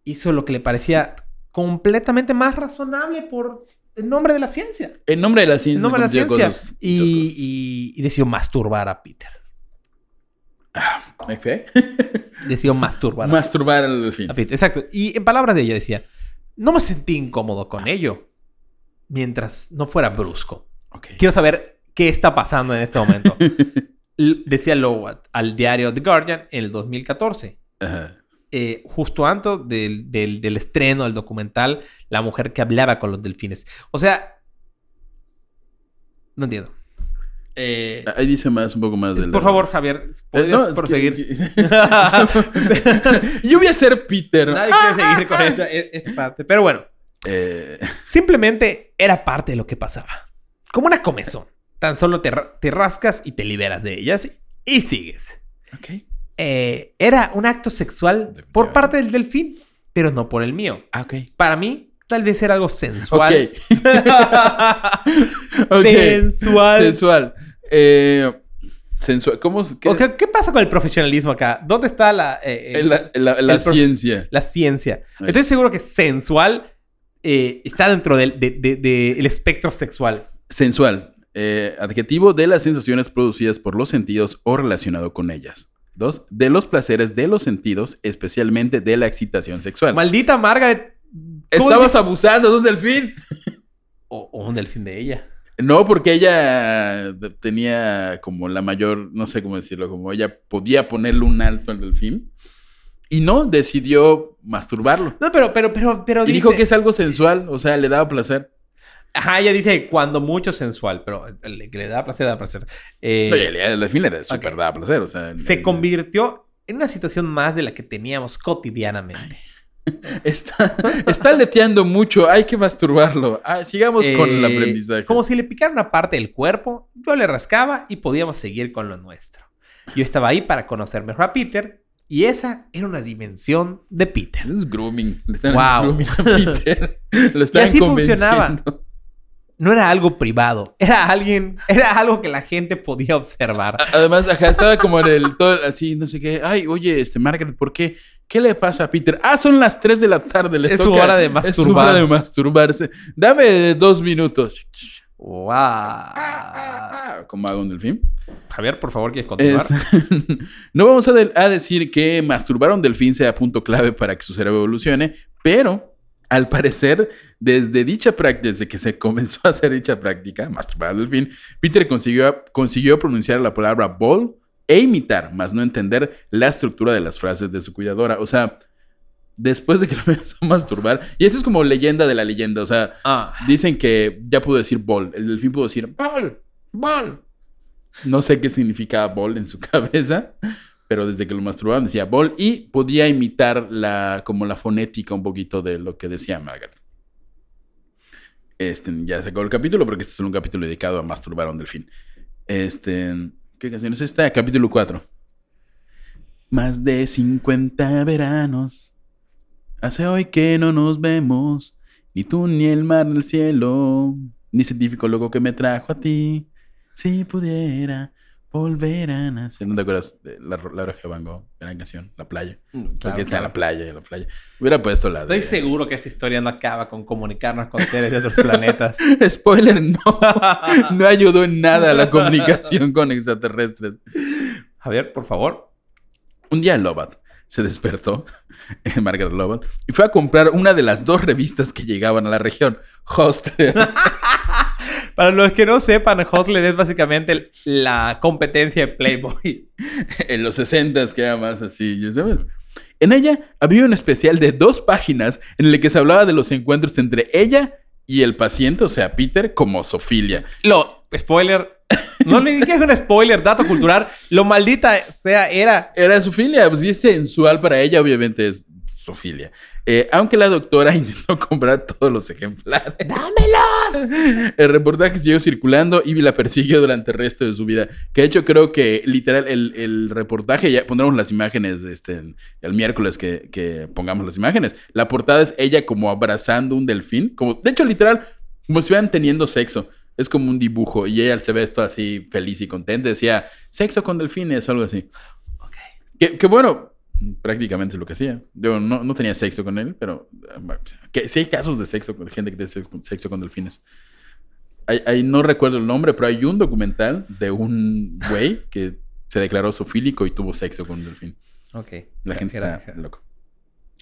hizo lo que le parecía completamente más razonable por el nombre de la ciencia. En nombre de la ciencia. El nombre de la ciencia. cosas- y, y- y decidió masturbar a Peter. ¿Ok? Decidió masturbar a- Masturbar al delfín. a Peter. Exacto. Y en palabras de ella decía, no me sentí incómodo con ello mientras no fuera brusco. Quiero saber qué está pasando en este momento. Decía Lowat al diario The Guardian en el 2014. Ajá. eh, justo antes del, del- del estreno del documental, La mujer que hablaba con los delfines. O sea, no entiendo. Eh, Ahí dice más, un poco más del. por favor, Javier, Eh, ¿podrías no, es que- proseguir? Yo voy a ser Peter. Nadie quiere seguir con esta, e- esta parte. Pero bueno, Eh, simplemente era parte de lo que pasaba. Como una comezón. Tan solo te, ra- te rascas y te liberas de ellas y sigues. ok. Eh, era un acto sexual por parte del delfín, pero no por el mío. Ah, ok. Para mí, tal vez era algo sensual. Ok. Ok. Sensual. Sensual. Eh, sensual. ¿Cómo? qué- ¿O ¿Qué, pasa con el profesionalismo acá? ¿Dónde está la, eh, La, ciencia. la ciencia? Ahí. Estoy seguro que sensual está dentro del de- de- de- el espectro sexual. Sensual. Eh, adjetivo de las sensaciones producidas por los sentidos o relacionado con ellas. Dos, de los placeres de los sentidos, especialmente de la excitación sexual. Maldita Margaret. ¿cómo Estabas abusando de un delfín. O, o un delfín de ella. No, porque ella tenía como la mayor, no sé cómo decirlo, como ella podía ponerle un alto al delfín. Y no, decidió masturbarlo. No, pero, pero, pero, pero Y dice... dijo que es algo sensual, o sea, le daba placer. Ajá, ella dice cuando mucho sensual, pero que le da placer, da placer. Eh, Oye, el delfín le da súper ok. daba placer, o sea. se el- convirtió en una situación más de la que teníamos cotidianamente. Está, está leteando mucho, hay que masturbarlo. Ah, sigamos con el Eh, aprendizaje. Como si le picara una parte del cuerpo, yo le rascaba y podíamos seguir con lo nuestro. Yo estaba ahí para conocer mejor a Peter y esa era una dimensión de Peter. Es grooming. Le están Wow. grooming a Peter. Lo están así convenciendo. No era algo privado, era alguien, era algo que la gente podía observar. Además, ajá, estaba como en el todo así, no sé qué. Ay, oye, este Margaret, ¿por qué? ¿Qué le pasa a Peter? Ah, son las 3 de la tarde. Le Es su hora de Es su masturbar. hora de masturbarse. Dame dos minutos. ¡Wow! ¿Cómo hago un delfín? Javier, por favor, ¿quieres continuar? Este- no vamos a, de- a decir que masturbar a un delfín sea punto clave para que su cerebro evolucione, pero al parecer, desde dicha práctica, desde que se comenzó a hacer dicha práctica, masturbar al delfín, Peter consiguió, consiguió pronunciar la palabra ball e imitar, más no entender la estructura de las frases de su cuidadora. O sea, después de que lo empezó a masturbar, y esto es como leyenda de la leyenda, o sea, Ah, Dicen que ya pudo decir ball. El delfín pudo decir ball, ball. No sé qué significaba ball en su cabeza, pero desde que lo masturbaban decía ball y podía imitar la, como la fonética un poquito de lo que decía Margaret. Este, ya se acabó el capítulo porque este es un capítulo dedicado a masturbar a un delfín. Este, ¿qué canción es esta? Capítulo 4. Más de 50 veranos. Hace hoy que no nos vemos. Ni tú ni el mar del cielo. Ni científico loco que me trajo a ti. Si pudiera volver a nacer. ¿No te acuerdas de la, la oreja de Van Gogh? Gran canción. La playa. Porque está en la playa, en la playa. Hubiera puesto la de... Estoy seguro que esta historia no acaba con comunicarnos con seres de otros planetas. Spoiler, no. No ayudó en nada a la comunicación con extraterrestres. Javier, por favor. Un día Lobat se despertó, Margaret Lobat, y fue a comprar una de las dos revistas que llegaban a la región, Hostler. Para los que no sepan, Hotlet es básicamente la competencia de Playboy. en los 60 que era más así, ¿ya sabes? En ella había un especial de dos páginas en el que se hablaba de los encuentros entre ella y el paciente, o sea, Peter, como Sofilia. Lo, spoiler. No le dije un spoiler, dato cultural. Lo maldita sea, era. Era Sofilia, pues y es sensual para ella, obviamente es Sofilia. Eh, aunque la doctora intentó comprar todos los ejemplares. ¡Dámelos! El reportaje siguió circulando y la persiguió durante el resto de su vida. Que de hecho creo que literal el, el reportaje, ya pondremos las imágenes este, el miércoles que, que pongamos las imágenes. La portada es ella como abrazando un delfín. Como, de hecho, literal, como si estuvieran teniendo sexo. Es como un dibujo y ella se ve esto así feliz y contenta. Decía, sexo con delfines, algo así. Que, que bueno, prácticamente es lo que hacía. Yo no, no tenía sexo con él, pero que, sí hay casos de sexo con gente que tiene sexo, sexo con delfines. Hay, hay- no recuerdo el nombre, pero hay un documental de un güey que se declaró zoofílico y tuvo sexo con un delfín. Ok. La gente Era- está loco.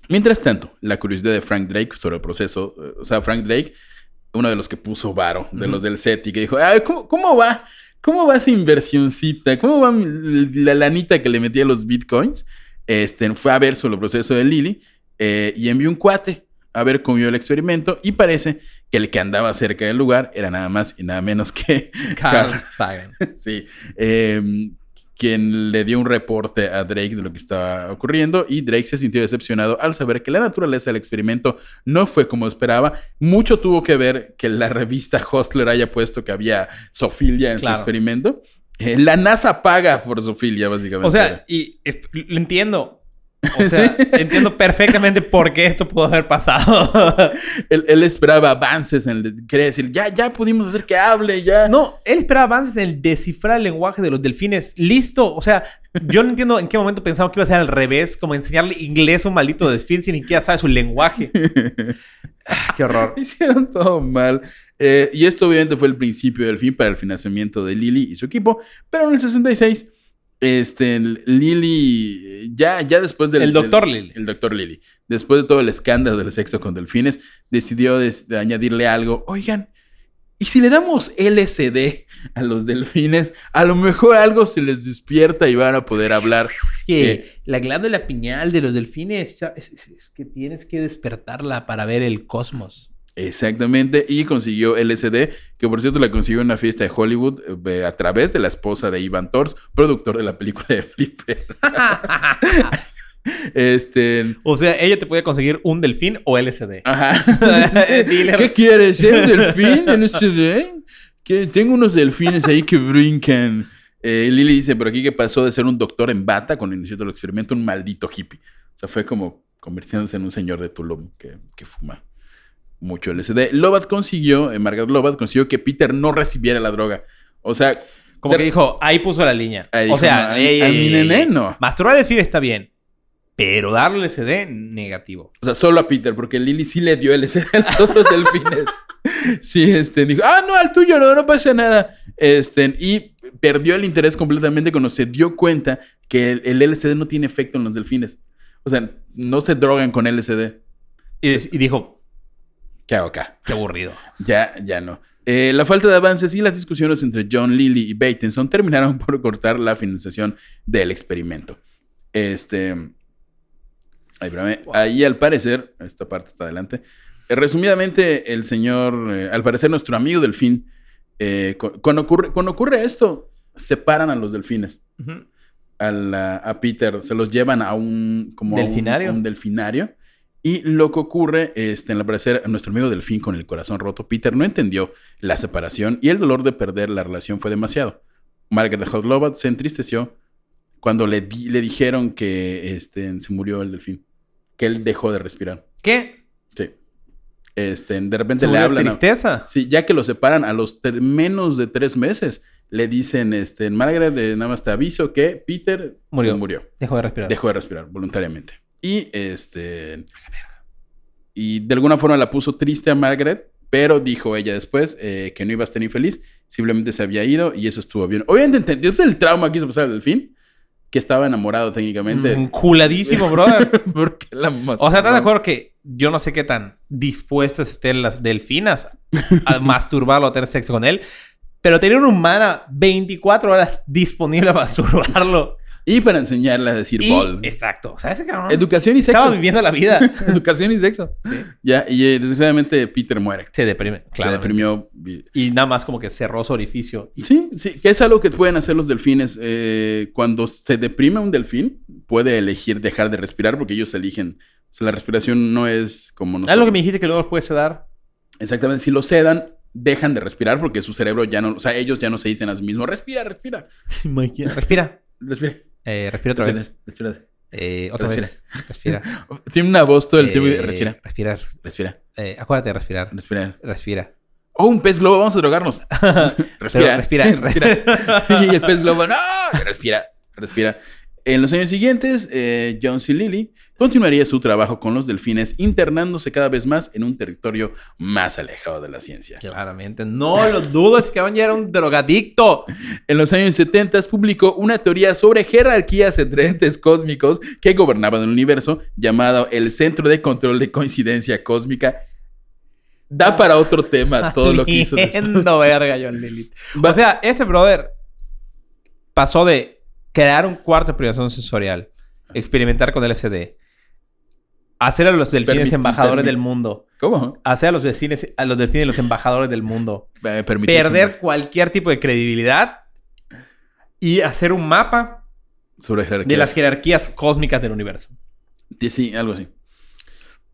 Mientras tanto, la curiosidad de Frank Drake sobre el proceso, eh, o sea, Frank Drake, uno de los que puso varo, de Ujú. los del set, y que dijo, "Ay, ¿cómo, ¿cómo va? ¿Cómo va esa inversioncita? ¿Cómo va la lanita que le metí a los bitcoins? Este, fue a ver sobre el proceso de Lily eh, y envió un cuate a ver cómo iba el experimento y parece que el que andaba cerca del lugar era nada más y nada menos que Carl Carl Sagan. sí. Eh, quien le dio un reporte a Drake de lo que estaba ocurriendo y Drake se sintió decepcionado al saber que la naturaleza del experimento no fue como esperaba. Mucho tuvo que ver que la revista Hostler haya puesto que había sofilia en Claro. su experimento. La NASA paga por sofilia, básicamente. O sea, y es- lo entiendo. O sea, entiendo perfectamente por qué esto pudo haber pasado. él, él esperaba avances en el... Quería decir, ya, ya pudimos hacer que hable, ya. No, él esperaba avances en el descifrar el lenguaje de los delfines. Listo. O sea, yo no entiendo en qué momento pensaba que iba a ser al revés, como enseñarle inglés a un maldito delfín sin ni siquiera sabe su lenguaje. Ah, qué horror. Hicieron todo mal. Eh, y esto obviamente fue el principio del fin para el financiamiento de Lily y su equipo. Pero en el 66, este, Lily, eh, ya, ya después del... El doctor del- Lily. El doctor Lily. Después de todo el escándalo del sexo con delfines, decidió des- de añadirle algo. Oigan, ¿y si le damos LSD a los delfines? A lo mejor algo se les despierta y van a poder hablar. Es que Eh. la glándula pineal de los delfines cha- es, es- es que tienes que despertarla para ver el cosmos. Exactamente, y consiguió LSD, que por cierto la consiguió en una fiesta de Hollywood eh, a través de la esposa de Ivan Tors, productor de la película de Flipper. este. O sea, ella te puede conseguir un delfín o LSD. Ajá. ¿Qué quieres? ¿eh? ¿Un delfín? ¿LSD? Que tengo unos delfines ahí que brincan. Eh, Lily dice, pero aquí que pasó de ser un doctor en bata con el inicio del experimento, un maldito hippie. O sea, fue como convirtiéndose en un señor de Tulum que, que fuma mucho LSD. Lobat consiguió, eh, Margaret Lobat consiguió que Peter no recibiera la droga. O sea, Como que dijo, ahí puso la línea. Ahí o dijo, sea, "No, a- ey, a ey, mi ey. no". Masturbar el fin está bien. Pero darle LSD, negativo. O sea, solo a Peter, porque Lily sí le dio LSD a los otros delfines. Sí, este, dijo, ah, no, al tuyo no, no pasa nada. Este, y perdió el interés completamente cuando se dio cuenta que el, el LSD no tiene efecto en los delfines. O sea, no se drogan con LSD. Y dijo, ¿Qué hago acá? qué aburrido. Ya, ya no. Eh, la falta de avances y las discusiones entre John Lilly y Bateson terminaron por cortar la financiación del experimento. Este. Ay, espérame. Ahí al parecer, esta parte está adelante. Eh, resumidamente, el señor, eh, al parecer, nuestro amigo delfín, cu- cuando, ocurre, cuando ocurre esto, separan a los delfines. A, la- a Peter, se los llevan a un, como a un- ¿Delfinario? a un delfinario. Y lo que ocurre, este, en al parecer, nuestro amigo delfín con el corazón roto, Peter, no entendió la separación y el dolor de perder la relación fue demasiado. Margaret Hoslobat se entristeció cuando le, di- le dijeron que este, se murió el delfín. Que él dejó de respirar. ¿Qué? Sí. Este, de repente ¿Se le hablan. a- tristeza? Sí, ya que lo separan a los menos de tres meses, le dicen, este, Margaret, nada más te aviso que Peter Murió. se murió. Dejó de respirar. Dejó de respirar voluntariamente. Y este. Y de alguna forma la puso triste a Margaret, pero dijo ella después eh, que no iba a estar infeliz, simplemente se había ido y eso estuvo bien. Obviamente entendió el trauma que hizo pasar el delfín, que estaba enamorado técnicamente. Mm, Culadísimo, brother. porque la. O sea, ¿estás de acuerdo que yo no sé qué tan dispuestas estén las delfinas a masturbarlo, a tener sexo con él? Pero tener una humana 24 horas disponible a masturbarlo. Y para enseñarle a decir Y, ball. exacto. O sea, ese cabrón Educación y estaba sexo. viviendo la vida. Educación y sexo. Sí. Ya, y eh, desgraciadamente Peter muere. Se deprime, Se claro. deprimió. Y nada más como que cerró su orificio. Y Sí, sí, que es algo que pueden hacer los delfines. Eh, cuando se deprime un delfín, puede elegir dejar de respirar porque ellos eligen. O sea, la respiración no es como Ah, nosotros. lo que me dijiste que luego los puedes dar. Exactamente, si lo sedan, dejan de respirar porque su cerebro ya no, o sea, ellos ya no se dicen a sí mismos, respira, respira, Respira. respira. Eh, respira otra respira, vez. respira. Eh, otra Respira. vez. Respira. Tiene una voz todo el tiempo de Eh, respira, Respirar. respira, Eh, acuérdate de respirar. respira. Respira. Oh, un pez globo, vamos a drogarnos. respira, respira. respira. y el pez globo, no, respira, respira. En los años siguientes, eh, John C. Lilly continuaría su trabajo con los delfines, internándose cada vez más en un territorio más alejado de la ciencia. Claramente. No lo dudo. Ese cabrón ya era un drogadicto. En los años 70 publicó una teoría sobre jerarquías entre entes cósmicos que gobernaban el universo, llamado el Centro de Control de Coincidencia Cósmica. Da para otro tema todo lo que hizo. Lindo verga, John Lilith. O sea, este brother pasó de crear un cuarto de privación sensorial, experimentar con LSD, hacer a los delfines embajadores del mundo, ¿Cómo? hacer a los delfines, a los delfines los embajadores del mundo, Eh, perder cualquier tipo de credibilidad y hacer un mapa sobre de las jerarquías cósmicas del universo. Sí, algo así.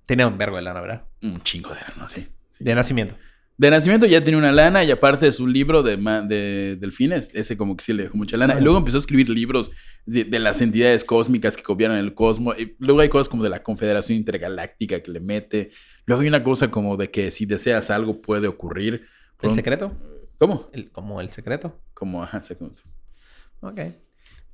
Tenía un vergo de lana, ¿verdad? Un chingo de sí. sí. De nacimiento. De nacimiento ya tenía una lana y aparte de su libro de, de delfines, ese como que sí le dejó mucha lana. Y luego empezó a escribir libros de, de las entidades cósmicas que gobiernan el cosmos. Y luego hay cosas como de la Confederación Intergaláctica que le mete. Luego hay una cosa como de que si deseas algo puede ocurrir. ¿El secreto? ¿Cómo? El- como el secreto. Como, ajá, exactamente. Ok.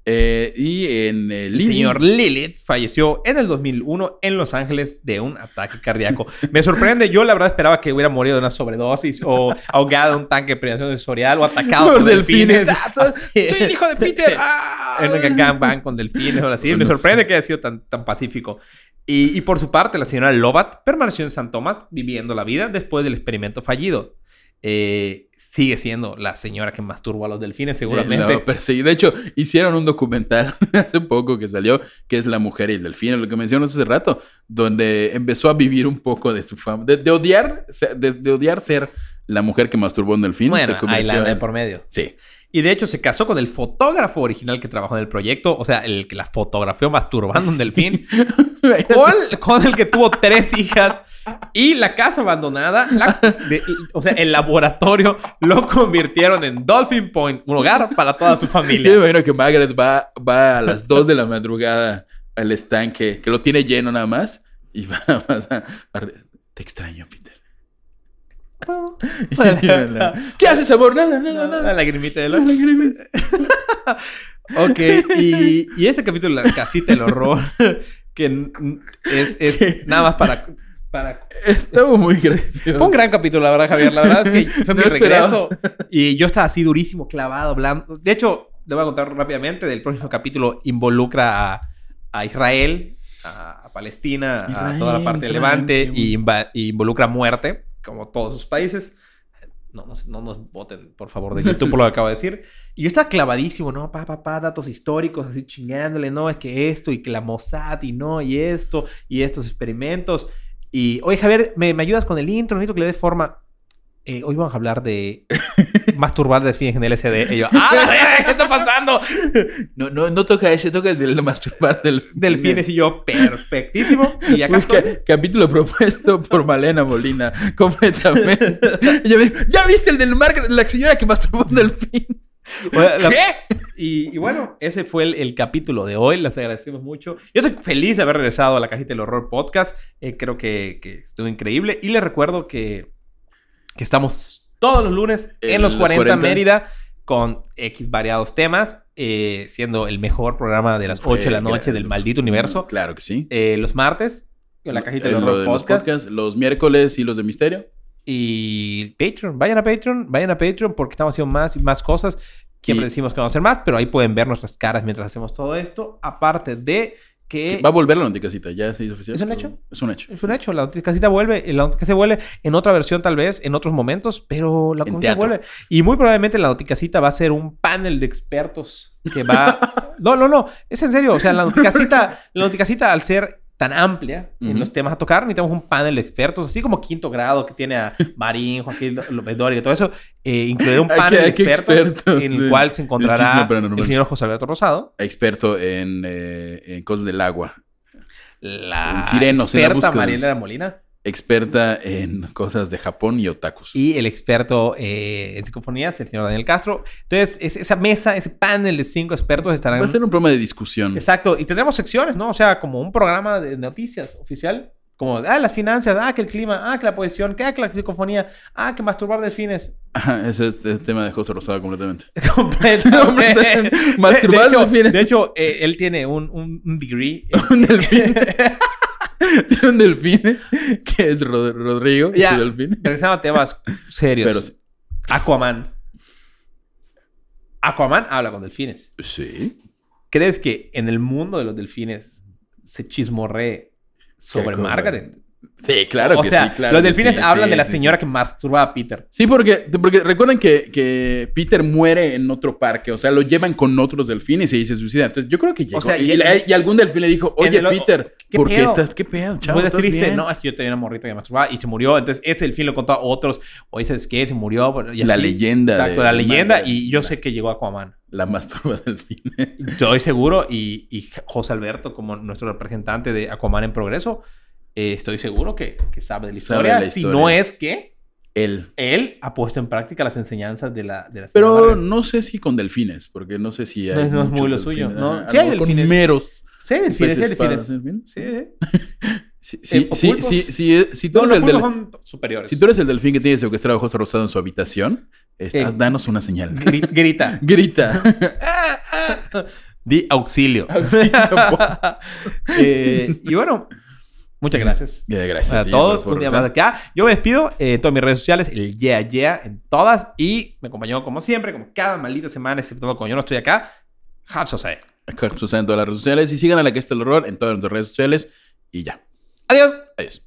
Eh, y en el El señor Lilith falleció en el 2001 en Los Ángeles de un ataque cardíaco. Me sorprende, yo la verdad esperaba que hubiera morido de una sobredosis o ahogado en un tanque de privación sensorial o atacado por delfines. delfines. Ah, soy el hijo de Peter. Ah. En un gangbang con delfines o así. Me sorprende que haya sido tan, tan pacífico. Y, y por su parte, la señora Lovat permaneció en San Tomás viviendo la vida después del experimento fallido. Eh, sigue siendo la señora que masturba a los delfines, seguramente. Perseguí. De hecho, hicieron un documental hace poco que salió, que es La mujer y el delfín, lo que mencionas hace rato, donde empezó a vivir un poco de su fama, de, de odiar, de, de odiar ser la mujer que masturbó un delfín. bueno, se hay lana de en- por medio. Sí. Y de hecho se casó con el fotógrafo original que trabajó en el proyecto, o sea, el que la fotografió masturbando un delfín, con, con el que tuvo tres hijas y la casa abandonada, la- de- o sea, el laboratorio lo convirtieron en Dolphin Point, un hogar para toda su Yo me familia. imagino que Margaret va, va a las 2 de la madrugada al estanque, que lo tiene lleno nada más, y va nada más a... Te extraño, Peter. ¿Qué haces, amor? Nada, nada, La nada. lagrimita de la Ok, y, y este capítulo la casita del horror, que es, es nada más para, para Estamos muy graciosos. Fue un gran capítulo, la verdad, Javier. La verdad es que fue mi No esperaba. regreso. Y yo estaba así durísimo, clavado, hablando. De hecho, le voy a contar rápidamente. Del próximo capítulo involucra a, a Israel, a, a Palestina, a Israel, toda la parte de Levante. Y, inva- y involucra muerte, como todos sus países. No nos, no nos voten, por favor, de YouTube por lo que acabo de decir. Y yo estaba clavadísimo, ¿no? Pa, pa, pa, datos históricos, así chingándole, no, es que esto y que la Mossad y no, y esto y estos experimentos. Y, oye, Javier, ¿me, me ayudas con el intro? Necesito que le des forma. Eh, hoy vamos a hablar de masturbar delfines en LSD. Y yo, ¡ah! ¿Qué está pasando? No, no, no toca ese, toca el de masturbar del Delfines y yo, perfectísimo. Y acá Uy, estoy. ca- capítulo propuesto por Malena Molina, completamente. Yo ¿Ya viste el del Margaret, la señora que masturbó un delfín? La- ¿Qué? Y, y bueno, ese fue el, el capítulo de hoy. Les agradecemos mucho. Yo estoy feliz de haber regresado a la cajita del horror podcast. Eh, creo que, que estuvo increíble. Y les recuerdo que, que estamos todos los lunes en, En los los 40, 40. Mérida con X variados temas, eh, siendo el mejor programa de las 8 de la Fue- noche del maldito universo. Claro que sí. Eh, los martes, en la cajita Eh, lo horror de los podcast. podcasts, los miércoles y los de misterio. Y Patreon, vayan a Patreon, vayan a Patreon porque estamos haciendo más y más cosas. Siempre Y- decimos que vamos a hacer más, pero ahí pueden ver nuestras caras mientras hacemos todo esto. Aparte de que Va a volver la noticasita, ya se hizo oficial. ¿Es un hecho? Es un hecho. es un hecho, la noticasita vuelve, la noticasita vuelve en otra versión tal vez, en otros momentos, pero la noticasita vuelve. Y muy probablemente la noticasita va a ser un panel de expertos que va... no, no, no, es en serio, o sea, la noticasita, la noticasita al ser tan amplia en los temas a tocar, necesitamos un panel de expertos, así como quinto grado que tiene a Marín, Joaquín López Dóriga y todo eso, eh, incluir un panel de expertos, expertos en el de- cual se encontrará el señor José Alberto Rosado, Experto en, eh, en cosas del agua. la En sirenos, en la experta búsqueda. Mariela Molina Experta en cosas de Japón y otakus. y el experto eh, en psicofonías, el señor Daniel Castro. Entonces, es- esa mesa, ese panel de cinco expertos estarán... Va a ser un programa de discusión. Exacto, y tendremos secciones, ¿no? O sea, como un programa de noticias oficial. Como, ah, las finanzas, ah, que el clima, ah, que la posición, que, ah, que la psicofonía, ah, que masturbar delfines. Ajá, ese es el tema de José Rosado completamente. Completamente. Masturbar de hecho, delfines. de hecho, eh, él tiene un, un, un degree. un delfín. Tiene un delfín que es Rod- Rodrigo. Ya, su delfín. regresando a temas serios. Pero. Aquaman. Aquaman habla con delfines. Sí. ¿Crees que en el mundo de los delfines se chismorree sobre? Margaret? Sí, claro o que sea, sí. Claro los delfines sí, hablan sí, de la señora sí. que masturbaba a Peter. Sí, porque, porque recuerden que, que Peter muere en otro parque. O sea, lo llevan con otros delfines y se suicida. Entonces, yo creo que llegó. O sea, y, y- y algún delfín le dijo, oye, el Peter, ¿qué ¿por qué pedo? estás? ¿Qué pedo, chavo? Fue ¿Estás triste. bien?" No, es que yo tenía una morrita que masturbaba y se murió. Entonces, ese delfín lo contó a otros. Oye, ¿sabes qué? Se murió. La leyenda Exacto, la leyenda. Y yo sé que llegó Aquaman. La masturba delfín. Estoy seguro. Y, y José Alberto, como nuestro representante de Aquaman en progreso, eh, estoy seguro que, que sabe de la Sabe historia. Si no es que Él. él ha puesto en práctica las enseñanzas de la, de la Pero no sé si con delfines, porque no sé si hay. No es- no es muy lo suyo, delfines. ¿no? Sí hay mejor con delfines. meros. Sí, delfines, sí, peces delfines. ¿delfines? Sí, sí. Si, tú No, eres los el son superiores. si tú eres el delfín que tiene secuestrado a José Rosado en su habitación, estás- Eh. danos una señal. Gri- grita. Grita. Di auxilio. Auxilio. Eh, y bueno, muchas gracias. Gracias a todos, por- un día por- más acá. Yo me despido eh, en todas mis redes sociales, el Yeah Yeah en todas. Y me acompañó como siempre, como cada maldita semana, excepto cuando yo no estoy acá, Habs. Sucede en todas las redes sociales y sigan a la que está el horror en todas nuestras redes sociales y ya. Adiós. Adiós.